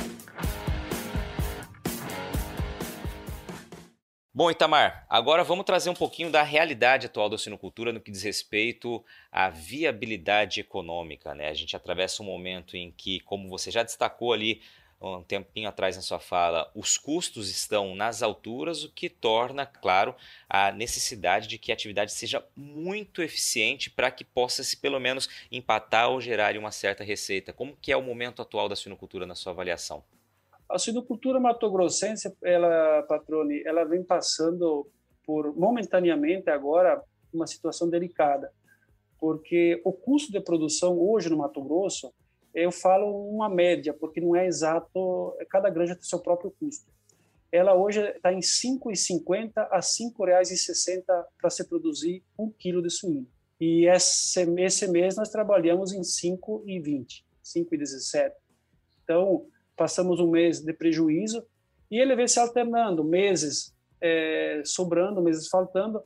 Bom, Itamar, agora vamos trazer um pouquinho da realidade atual da sinocultura no que diz respeito à viabilidade econômica. Né? A gente atravessa um momento em que, como você já destacou ali um tempinho atrás na sua fala, os custos estão nas alturas, o que torna, claro, a necessidade de que a atividade seja muito eficiente para que possa se pelo menos empatar ou gerar uma certa receita. Como que é o momento atual da sinocultura na sua avaliação? A suinocultura matogrossense, ela, Patrone, ela vem passando por, momentaneamente agora, uma situação delicada, porque o custo de produção hoje no Mato Grosso, eu falo uma média, porque não é exato, cada granja tem seu próprio custo. Ela hoje está em R$ 5,50 a R$ 5,60 para se produzir um quilo de suíno. E esse, esse mês nós trabalhamos em R$ 5,20, 5,17. Então, passamos um mês de prejuízo e ele vem se alternando, meses é, sobrando, meses faltando.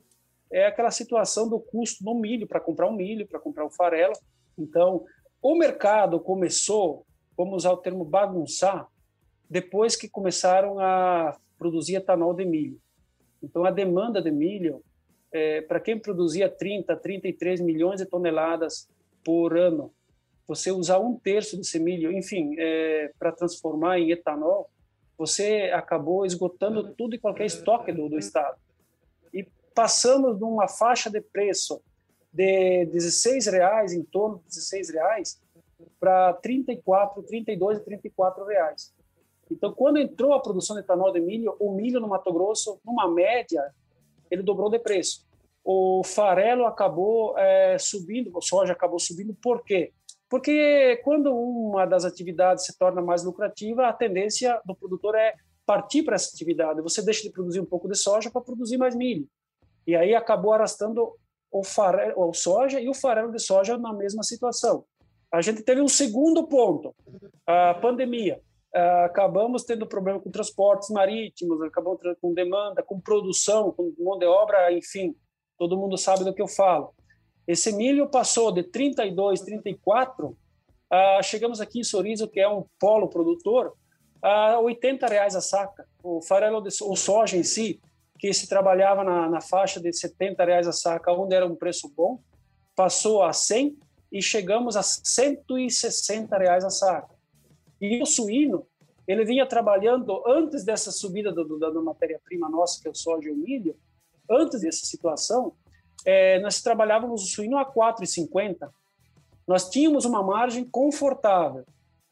É aquela situação do custo do milho, para comprar um milho, para comprar um farelo. Então, o mercado começou, vamos usar o termo bagunçar, depois que começaram a produzir etanol de milho. Então, a demanda de milho, é, para quem produzia 30, 33 milhões de toneladas por ano, você usar um terço desse milho, enfim, é, para transformar em etanol, você acabou esgotando tudo e qualquer estoque do, do Estado. E passamos de uma faixa de preço de 16 reais, em torno de 16 reais, para 34, 32 e 34 reais. Então, quando entrou a produção de etanol de milho, o milho no Mato Grosso, numa média, ele dobrou de preço. O farelo acabou é, subindo, o soja acabou subindo, por quê? Porque quando uma das atividades se torna mais lucrativa, a tendência do produtor é partir para essa atividade. Você deixa de produzir um pouco de soja para produzir mais milho. E aí acabou arrastando o, farelo, o soja e o farelo de soja na mesma situação. A gente teve um segundo ponto, a pandemia. acabamos tendo problema com transportes marítimos, acabamos com demanda, com produção, com mão de obra, enfim, todo mundo sabe do que eu falo. Esse milho passou de 32, 34, uh, chegamos aqui em Sorriso, que é um polo produtor, a 80 reais a saca. O farelo, de, o soja em si, que se trabalhava na, na faixa de 70 reais a saca, onde era um preço bom, passou a 100 e chegamos a 160 reais a saca. E o suíno, ele vinha trabalhando antes dessa subida do, do, da matéria-prima nossa, que é o soja e o milho, antes dessa situação, é, nós trabalhávamos o suíno a 4,50. Nós tínhamos uma margem confortável,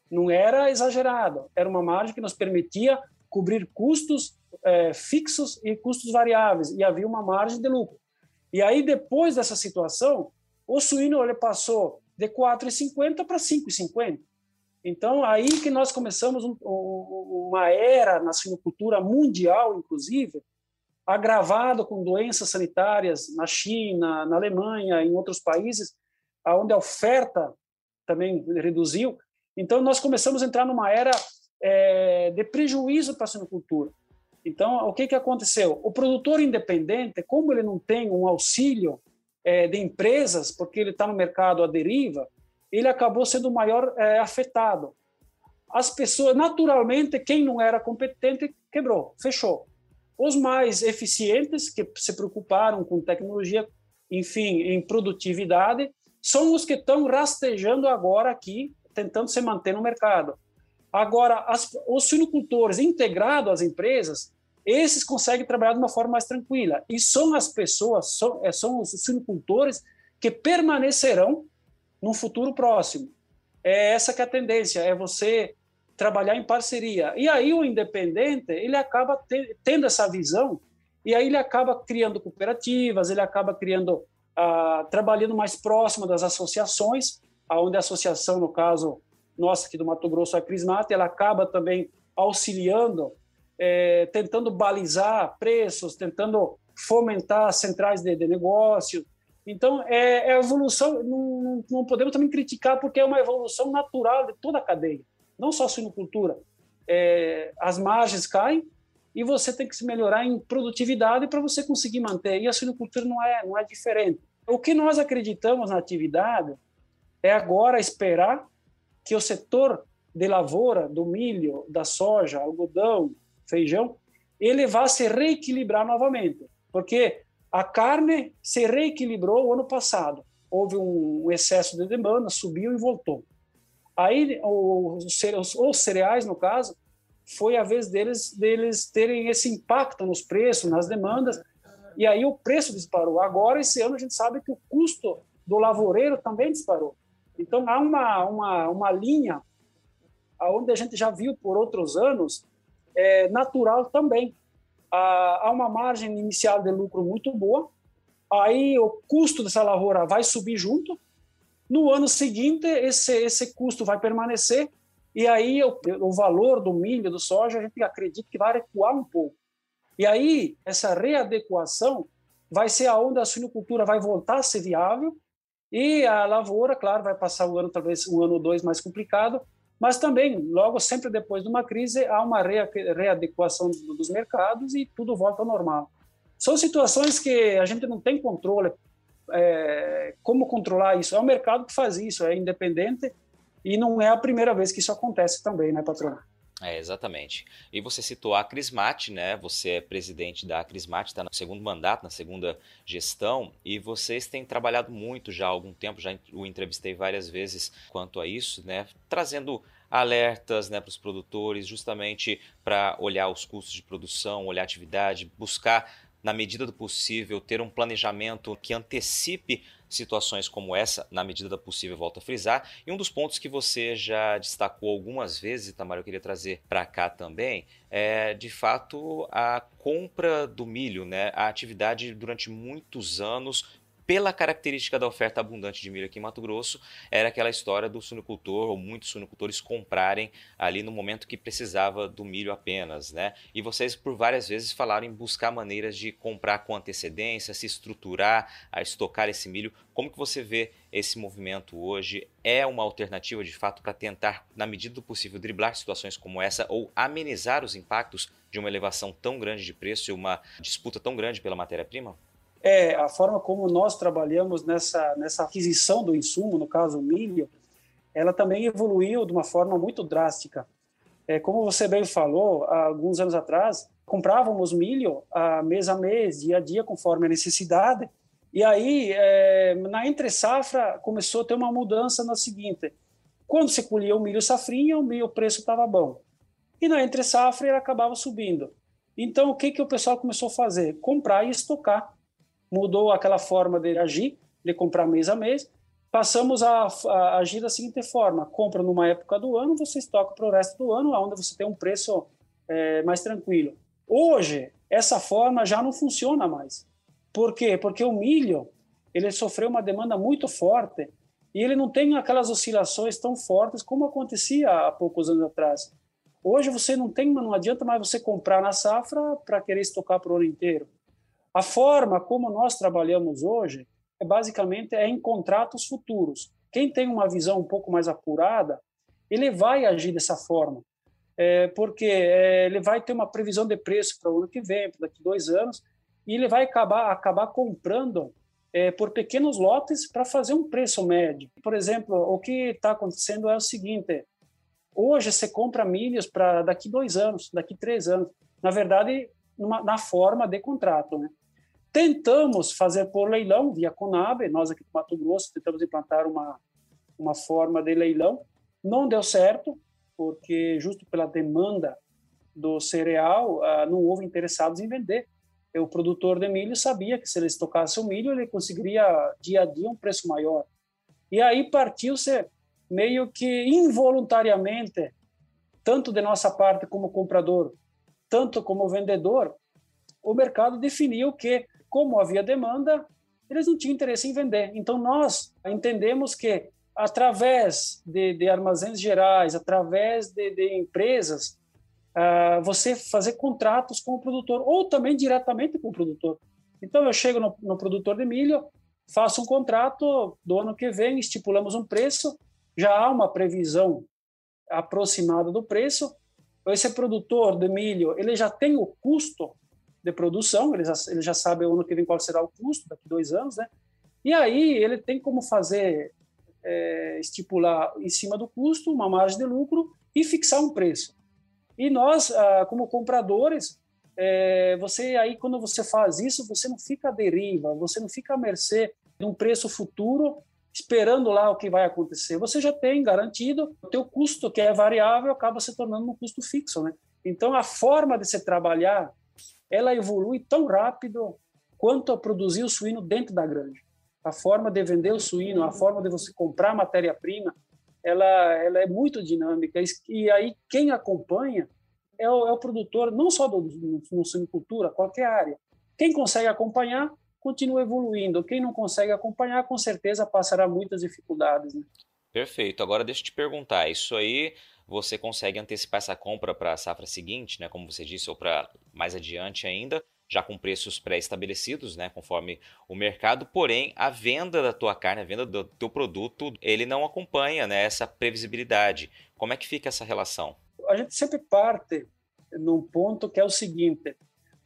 não era exagerada, era uma margem que nos permitia cobrir custos é, fixos e custos variáveis, e havia uma margem de lucro. E aí, depois dessa situação, o suíno ele passou de 4,50 para 5,50. Então, aí que nós começamos um, uma era na suinocultura mundial, inclusive, agravado com doenças sanitárias na China, na Alemanha, em outros países, onde a oferta também reduziu. Então, nós começamos a entrar numa era é, de prejuízo para a suinocultura. Então, o que, que aconteceu? O produtor independente, como ele não tem um auxílio é, de empresas, porque ele está no mercado à deriva, ele acabou sendo o maior é, afetado. As pessoas, naturalmente, quem não era competente quebrou, fechou. Os mais eficientes, que se preocuparam com tecnologia, enfim, em produtividade, são os que estão rastejando agora aqui, tentando se manter no mercado. Agora, as, os suinocultores integrados às empresas, esses conseguem trabalhar de uma forma mais tranquila. E são as pessoas, são, é, são os suinocultores que permanecerão no futuro próximo. É essa que é a tendência, é você trabalhar em parceria. E aí o independente, ele acaba te, tendo essa visão, e aí ele acaba criando cooperativas, ele acaba criando, ah, trabalhando mais próximo das associações, onde a associação, no caso nossa aqui do Mato Grosso, a Crismate, ela acaba também auxiliando é, tentando balizar preços, tentando fomentar centrais de, de negócio. Então, é, é evolução, não, não, podemos também criticar, porque é uma evolução natural de toda a cadeia, não só a suinocultura. É, as margens caem e você tem que se melhorar em produtividade para você conseguir manter. E a suinocultura não é, não é diferente. O que nós acreditamos na atividade é agora esperar que o setor de lavoura, do milho, da soja, algodão, feijão, ele vai se reequilibrar novamente, porque a carne se reequilibrou o ano passado. Houve um excesso de demanda, subiu e voltou. Aí os cereais, no caso, foi a vez deles deles terem esse impacto nos preços, nas demandas, e aí o preço disparou. Agora, esse ano, a gente sabe que o custo do lavoureiro também disparou. Então, há uma, uma, uma linha onde a gente já viu por outros anos é, natural também. Há uma margem inicial de lucro muito boa, aí o custo dessa lavoura vai subir junto, no ano seguinte esse, esse custo vai permanecer, e aí o, o valor do milho, do soja, a gente acredita que vai recuar um pouco. E aí essa readequação vai ser aonde a suinocultura vai voltar a ser viável, e a lavoura, claro, vai passar o ano, talvez um ano ou dois mais complicado, mas também, logo, sempre depois de uma crise, há uma readequação dos mercados e tudo volta ao normal. São situações que a gente não tem controle. É, como controlar isso? É o mercado que faz isso, é independente e não é a primeira vez que isso acontece também, né, patrão? É, exatamente. E você citou a Crismate, né? Você é presidente da Crismate, está no segundo mandato, na segunda gestão, e vocês têm trabalhado muito já há algum tempo, já o entrevistei várias vezes quanto a isso, né? Trazendo alertas né, para os produtores, justamente para olhar os custos de produção, olhar a atividade, buscar na medida do possível, ter um planejamento que antecipe situações como essa, na medida do possível, volto a frisar. E um dos pontos que você já destacou algumas vezes, Tamara, eu queria trazer para cá também, é de fato a compra do milho, né? A atividade durante muitos anos pela característica da oferta abundante de milho aqui em Mato Grosso, era aquela história do suinocultor ou muitos suinocultores comprarem ali no momento que precisava do milho apenas, né? E vocês por várias vezes falaram em buscar maneiras de comprar com antecedência, se estruturar, a estocar esse milho. Como que você vê esse movimento hoje? É uma alternativa de fato para tentar, na medida do possível, driblar situações como essa ou amenizar os impactos de uma elevação tão grande de preço e uma disputa tão grande pela matéria-prima? É, a forma como nós trabalhamos nessa, nessa aquisição do insumo, no caso o milho, ela também evoluiu de uma forma muito drástica. É, como você bem falou, há alguns anos atrás, comprávamos milho a mês a mês, dia a dia, conforme a necessidade, e aí, é, na entre safra, começou a ter uma mudança na seguinte, quando você colhia o milho safrinha, o milho o preço estava bom. E na entre safra ele acabava subindo. Então, o que, que o pessoal começou a fazer? Comprar e estocar mudou aquela forma de agir, de comprar mês a mês, passamos a, a agir da seguinte forma: compra numa época do ano, você estoca para o resto do ano, onde você tem um preço é, mais tranquilo. Hoje, essa forma já não funciona mais. Por quê? Porque o milho ele sofreu uma demanda muito forte e ele não tem aquelas oscilações tão fortes como acontecia há poucos anos atrás. Hoje você não tem, não adianta mais você comprar na safra para querer estocar para o ano inteiro. A forma como nós trabalhamos hoje é basicamente é em contratos futuros. Quem tem uma visão um pouco mais apurada, ele vai agir dessa forma, é, porque é, ele vai ter uma previsão de preço para o ano que vem, para daqui dois anos, e ele vai acabar acabar comprando é, por pequenos lotes para fazer um preço médio. Por exemplo, o que está acontecendo é o seguinte: hoje você compra milhas para daqui dois anos, daqui três anos. Na verdade, numa, na forma de contrato, né? Tentamos fazer por leilão via Conab, nós aqui do Mato Grosso tentamos implantar uma, uma forma de leilão, não deu certo, porque justo pela demanda do cereal, ah, não houve interessados em vender. O produtor de milho sabia que se ele estocasse o milho, ele conseguiria dia a dia um preço maior. E aí partiu-se meio que involuntariamente, tanto de nossa parte como comprador, tanto como vendedor, o mercado definiu que como havia demanda, eles não tinham interesse em vender. Então, nós entendemos que, através de, de armazéns gerais, através de, de empresas, uh, você fazer contratos com o produtor, ou também diretamente com o produtor. Então, eu chego no, no produtor de milho, faço um contrato do ano que vem, estipulamos um preço, já há uma previsão aproximada do preço. Esse produtor de milho, ele já tem o custo de produção, ele já, ele já sabe o ano que vem qual será o custo, daqui dois anos, né? E aí ele tem como fazer, é, estipular em cima do custo uma margem de lucro e fixar um preço. E nós, ah, como compradores, é, você aí quando você faz isso, você não fica à deriva, você não fica à mercê de um preço futuro esperando lá o que vai acontecer. Você já tem garantido o teu custo que é variável acaba se tornando um custo fixo, né? Então a forma de se trabalhar ela evolui tão rápido quanto a produzir o suíno dentro da granja. A forma de vender o suíno, a forma de você comprar matéria-prima, ela, ela é muito dinâmica. E aí quem acompanha é o, é o produtor, não só do, do, no suinocultura, qualquer área. Quem consegue acompanhar, continua evoluindo. Quem não consegue acompanhar, com certeza passará muitas dificuldades. Né? Perfeito. Agora deixa eu te perguntar, isso aí você consegue antecipar essa compra para a safra seguinte, né, como você disse, ou para mais adiante ainda, já com preços pré-estabelecidos, né, conforme o mercado, porém a venda da tua carne, a venda do teu produto, ele não acompanha né, essa previsibilidade. Como é que fica essa relação? A gente sempre parte num ponto que é o seguinte: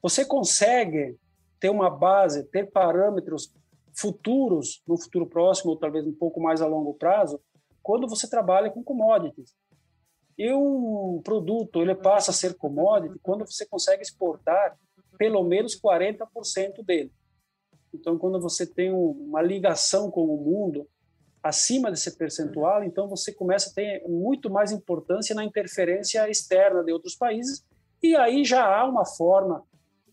você consegue ter uma base, ter parâmetros futuros, no futuro próximo ou talvez um pouco mais a longo prazo, quando você trabalha com commodities. E um produto ele passa a ser commodity quando você consegue exportar pelo menos 40% dele. Então, quando você tem uma ligação com o mundo acima desse percentual, então você começa a ter muito mais importância na interferência externa de outros países, e aí já há uma forma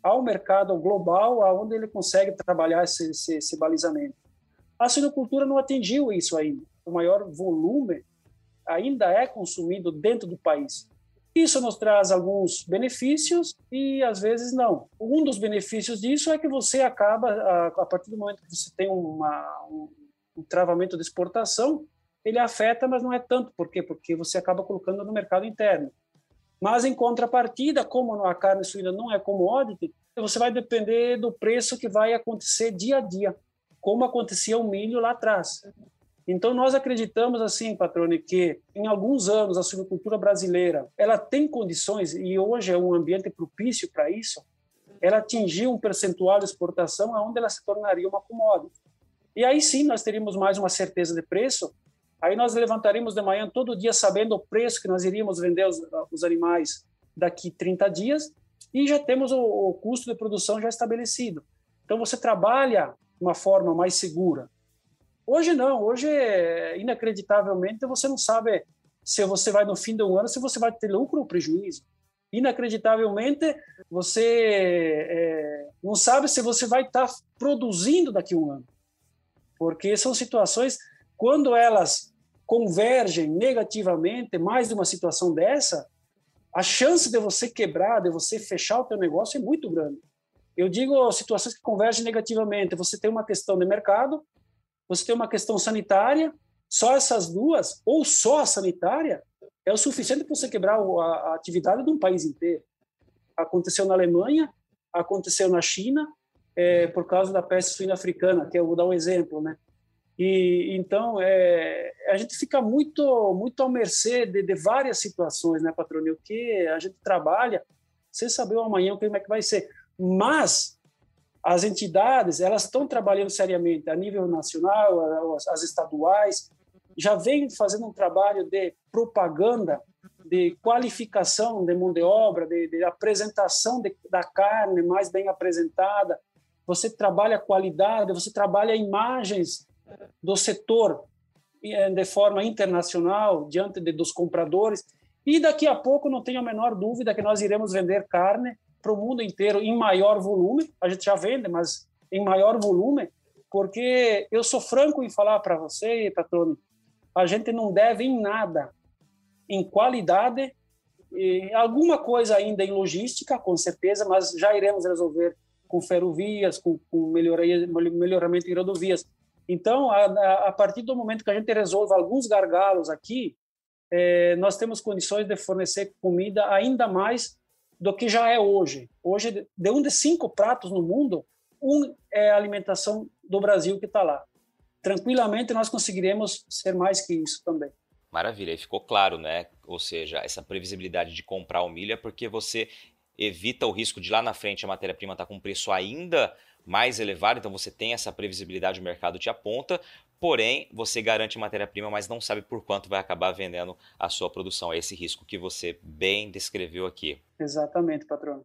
ao mercado global aonde ele consegue trabalhar esse, esse, esse balizamento. A suinocultura não atingiu isso ainda. O maior volume ainda é consumido dentro do país. Isso nos traz alguns benefícios e às vezes não. Um dos benefícios disso é que você acaba, a, partir do momento que você tem uma, um, um travamento de exportação, ele afeta, mas não é tanto. Por quê? Porque você acaba colocando no mercado interno. Mas, em contrapartida, como a carne suína não é commodity, você vai depender do preço que vai acontecer dia a dia, como acontecia o milho lá atrás. Então, nós acreditamos, assim, Patrone, que em alguns anos a suinocultura brasileira ela tem condições, e hoje é um ambiente propício para isso, ela atingir um percentual de exportação onde ela se tornaria uma commodity. E aí sim nós teríamos mais uma certeza de preço, aí nós levantaríamos de manhã todo dia sabendo o preço que nós iríamos vender os, os animais daqui 30 dias, e já temos o, o custo de produção já estabelecido. Então você trabalha de uma forma mais segura. Hoje não, hoje é, inacreditavelmente você não sabe se você vai no fim do ano, se você vai ter lucro ou prejuízo. Inacreditavelmente você é, não sabe se você vai estar produzindo daqui a um ano, porque são situações quando elas convergem negativamente, mais de uma situação dessa, a chance de você quebrar, de você fechar o teu negócio é muito grande. Eu digo situações que convergem negativamente. Você tem uma questão de mercado, você tem uma questão sanitária, só essas duas, ou só a sanitária, é o suficiente para você quebrar a, atividade de um país inteiro. Aconteceu na Alemanha, aconteceu na China, é, por causa da peste suína africana, que eu vou dar um exemplo, né? E então é, a gente fica muito muito à mercê de, de várias situações, né, patrônio? Que a gente trabalha sem saber o amanhã como é que vai ser. Mas as entidades elas estão trabalhando seriamente a nível nacional, as, estaduais, já vem fazendo um trabalho de propaganda, de qualificação de mão de obra, de, de apresentação de, da carne mais bem apresentada. Você trabalha qualidade, você trabalha imagens do setor eh, de forma internacional diante de, dos compradores. E daqui a pouco, não tenho a menor dúvida que nós iremos vender carne para o mundo inteiro em maior volume. A gente já vende, mas em maior volume, porque eu sou franco em falar para você, Patrone, a gente não deve em nada em qualidade, alguma coisa ainda em logística, com certeza, mas já iremos resolver com ferrovias, com, com melhoramento em rodovias. Então, a, a, partir do momento que a gente resolve alguns gargalos aqui, é, nós temos condições de fornecer comida ainda mais do que já é hoje. Hoje, de um de cinco pratos no mundo, um é a alimentação do Brasil que está lá. Tranquilamente, nós conseguiremos ser mais que isso também. Maravilha, e ficou claro, né? Ou seja, essa previsibilidade de comprar o milho é porque você evita o risco de lá na frente a matéria-prima estar tá com um preço ainda mais elevado, então você tem essa previsibilidade, o mercado te aponta, porém você garante matéria-prima, mas não sabe por quanto vai acabar vendendo a sua produção. É esse risco que você bem descreveu aqui. Exatamente, patrão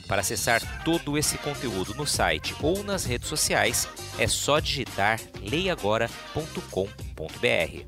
Para acessar todo esse conteúdo no site ou nas redes sociais, é só digitar leiagora.com.br.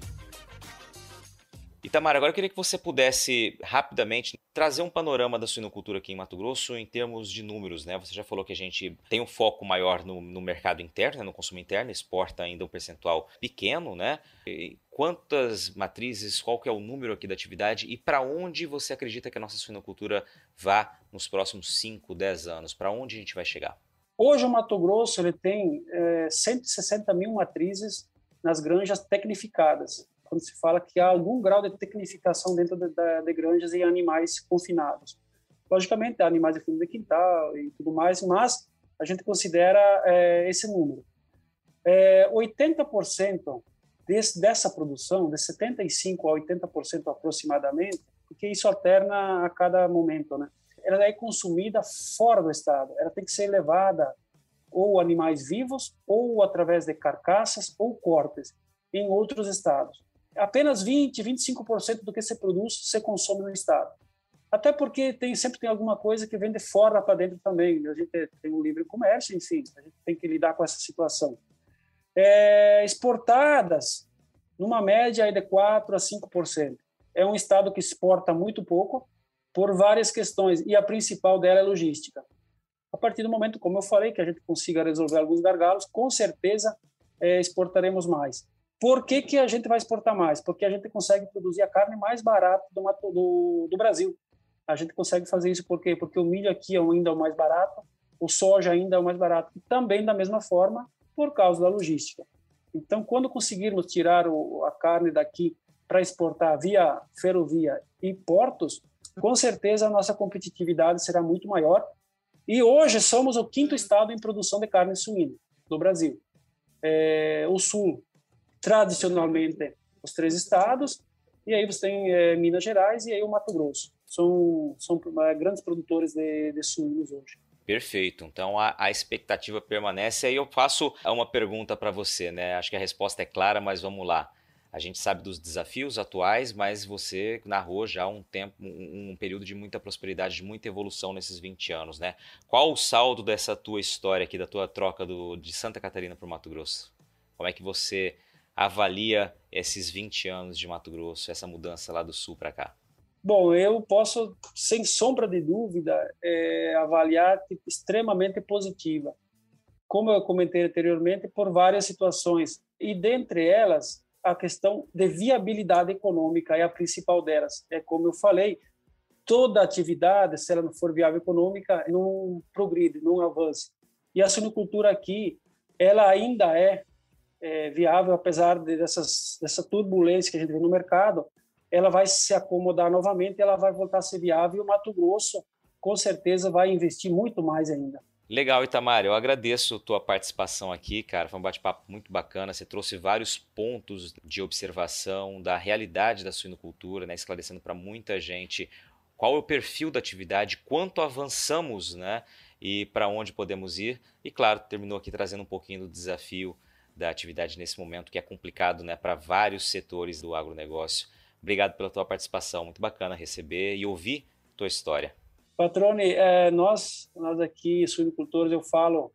Itamar, agora eu queria que você pudesse rapidamente trazer um panorama da suinocultura aqui em Mato Grosso em termos de números, né? Você já falou que a gente tem um foco maior no, no mercado interno, né? no consumo interno, exporta ainda um percentual pequeno, né? E quantas matrizes, qual que é o número aqui da atividade e para onde você acredita que a nossa suinocultura vá nos próximos 5, 10 anos? Para onde a gente vai chegar? Hoje o Mato Grosso ele tem é, 160 mil matrizes nas granjas tecnificadas quando se fala que há algum grau de tecnificação dentro de, de, de granjas e animais confinados. Logicamente, há animais de fundo de quintal e tudo mais, mas a gente considera é, esse número. É, 80% desse, dessa produção, de 75% a 80% aproximadamente, porque isso alterna a cada momento, né? Ela é consumida fora do estado. Ela tem que ser levada ou animais vivos, ou através de carcaças ou cortes em outros estados. Apenas 20, 25% do que se produz se consome no estado. Até porque tem sempre tem alguma coisa que vem de fora para dentro também. A gente tem um livre comércio, enfim, a gente tem que lidar com essa situação. É, exportadas, numa média de 4 a 5%. É um estado que exporta muito pouco por várias questões, e a principal dela é logística. A partir do momento, como eu falei, que a gente consiga resolver alguns gargalos, com certeza é, exportaremos mais. Por que, que a gente vai exportar mais? Porque a gente consegue produzir a carne mais barata do, do, do Brasil. A gente consegue fazer isso por quê? Porque o milho aqui é ainda é o mais barato, o soja ainda é o mais barato, e também da mesma forma por causa da logística. Então, quando conseguirmos tirar o, a carne daqui para exportar via ferrovia e portos, com certeza a nossa competitividade será muito maior. E hoje somos o quinto estado em produção de carne suína do Brasil. É, o Sul, tradicionalmente, os três estados, e aí você tem é, Minas Gerais e aí o Mato Grosso. São, são é, grandes produtores de, de suínos hoje. Perfeito. Então a, a, expectativa permanece. Aí eu faço uma pergunta para você, né? Acho que a resposta é clara, mas vamos lá. A gente sabe dos desafios atuais, mas você narrou já um tempo, um, um período de muita prosperidade, de muita evolução nesses 20 anos, né? Qual o saldo dessa tua história aqui, da tua troca do, de Santa Catarina para o Mato Grosso? Como é que você avalia esses 20 anos de Mato Grosso, essa mudança lá do sul para cá? Bom, eu posso, sem sombra de dúvida, é, avaliar tipo, extremamente positiva. Como eu comentei anteriormente, por várias situações. E dentre elas, a questão de viabilidade econômica é a principal delas. É como eu falei, toda atividade, se ela não for viável econômica, não progride, não avança. E a suinocultura aqui, ela ainda é, é viável, apesar de dessas, dessa turbulência que a gente vê no mercado, ela vai se acomodar novamente, ela vai voltar a ser viável e o Mato Grosso, com certeza, vai investir muito mais ainda. Legal, Itamar. Eu agradeço a tua participação aqui, cara. Foi um bate-papo muito bacana. Você trouxe vários pontos de observação da realidade da suinocultura, né? esclarecendo para muita gente qual é o perfil da atividade, quanto avançamos né? e para onde podemos ir. E, claro, terminou aqui trazendo um pouquinho do desafio da atividade nesse momento, que é complicado né? para vários setores do agronegócio. Obrigado pela tua participação. Muito bacana receber e ouvir tua história. Patrone, é, nós, nós aqui, suinocultores, eu falo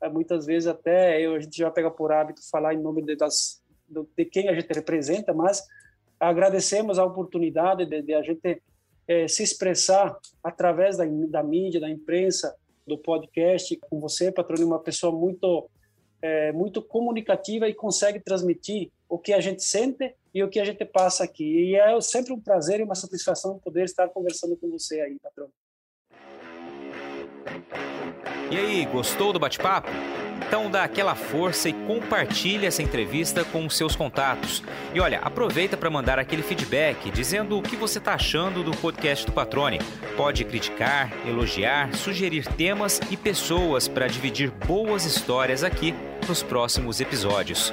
é, muitas vezes até, eu, a gente já pega por hábito falar em nome de, das, de quem a gente representa, mas agradecemos a oportunidade de, de a gente é, se expressar através da, da mídia, da imprensa, do podcast com você, Patrone, uma pessoa muito é, muito comunicativa e consegue transmitir o que a gente sente e o que a gente passa aqui. E é sempre um prazer e uma satisfação poder estar conversando com você aí, patrão. E aí, gostou do bate-papo? Então dá aquela força e compartilhe essa entrevista com os seus contatos. E olha, aproveita para mandar aquele feedback dizendo o que você está achando do podcast do Patrone. Pode criticar, elogiar, sugerir temas e pessoas para dividir boas histórias aqui nos próximos episódios.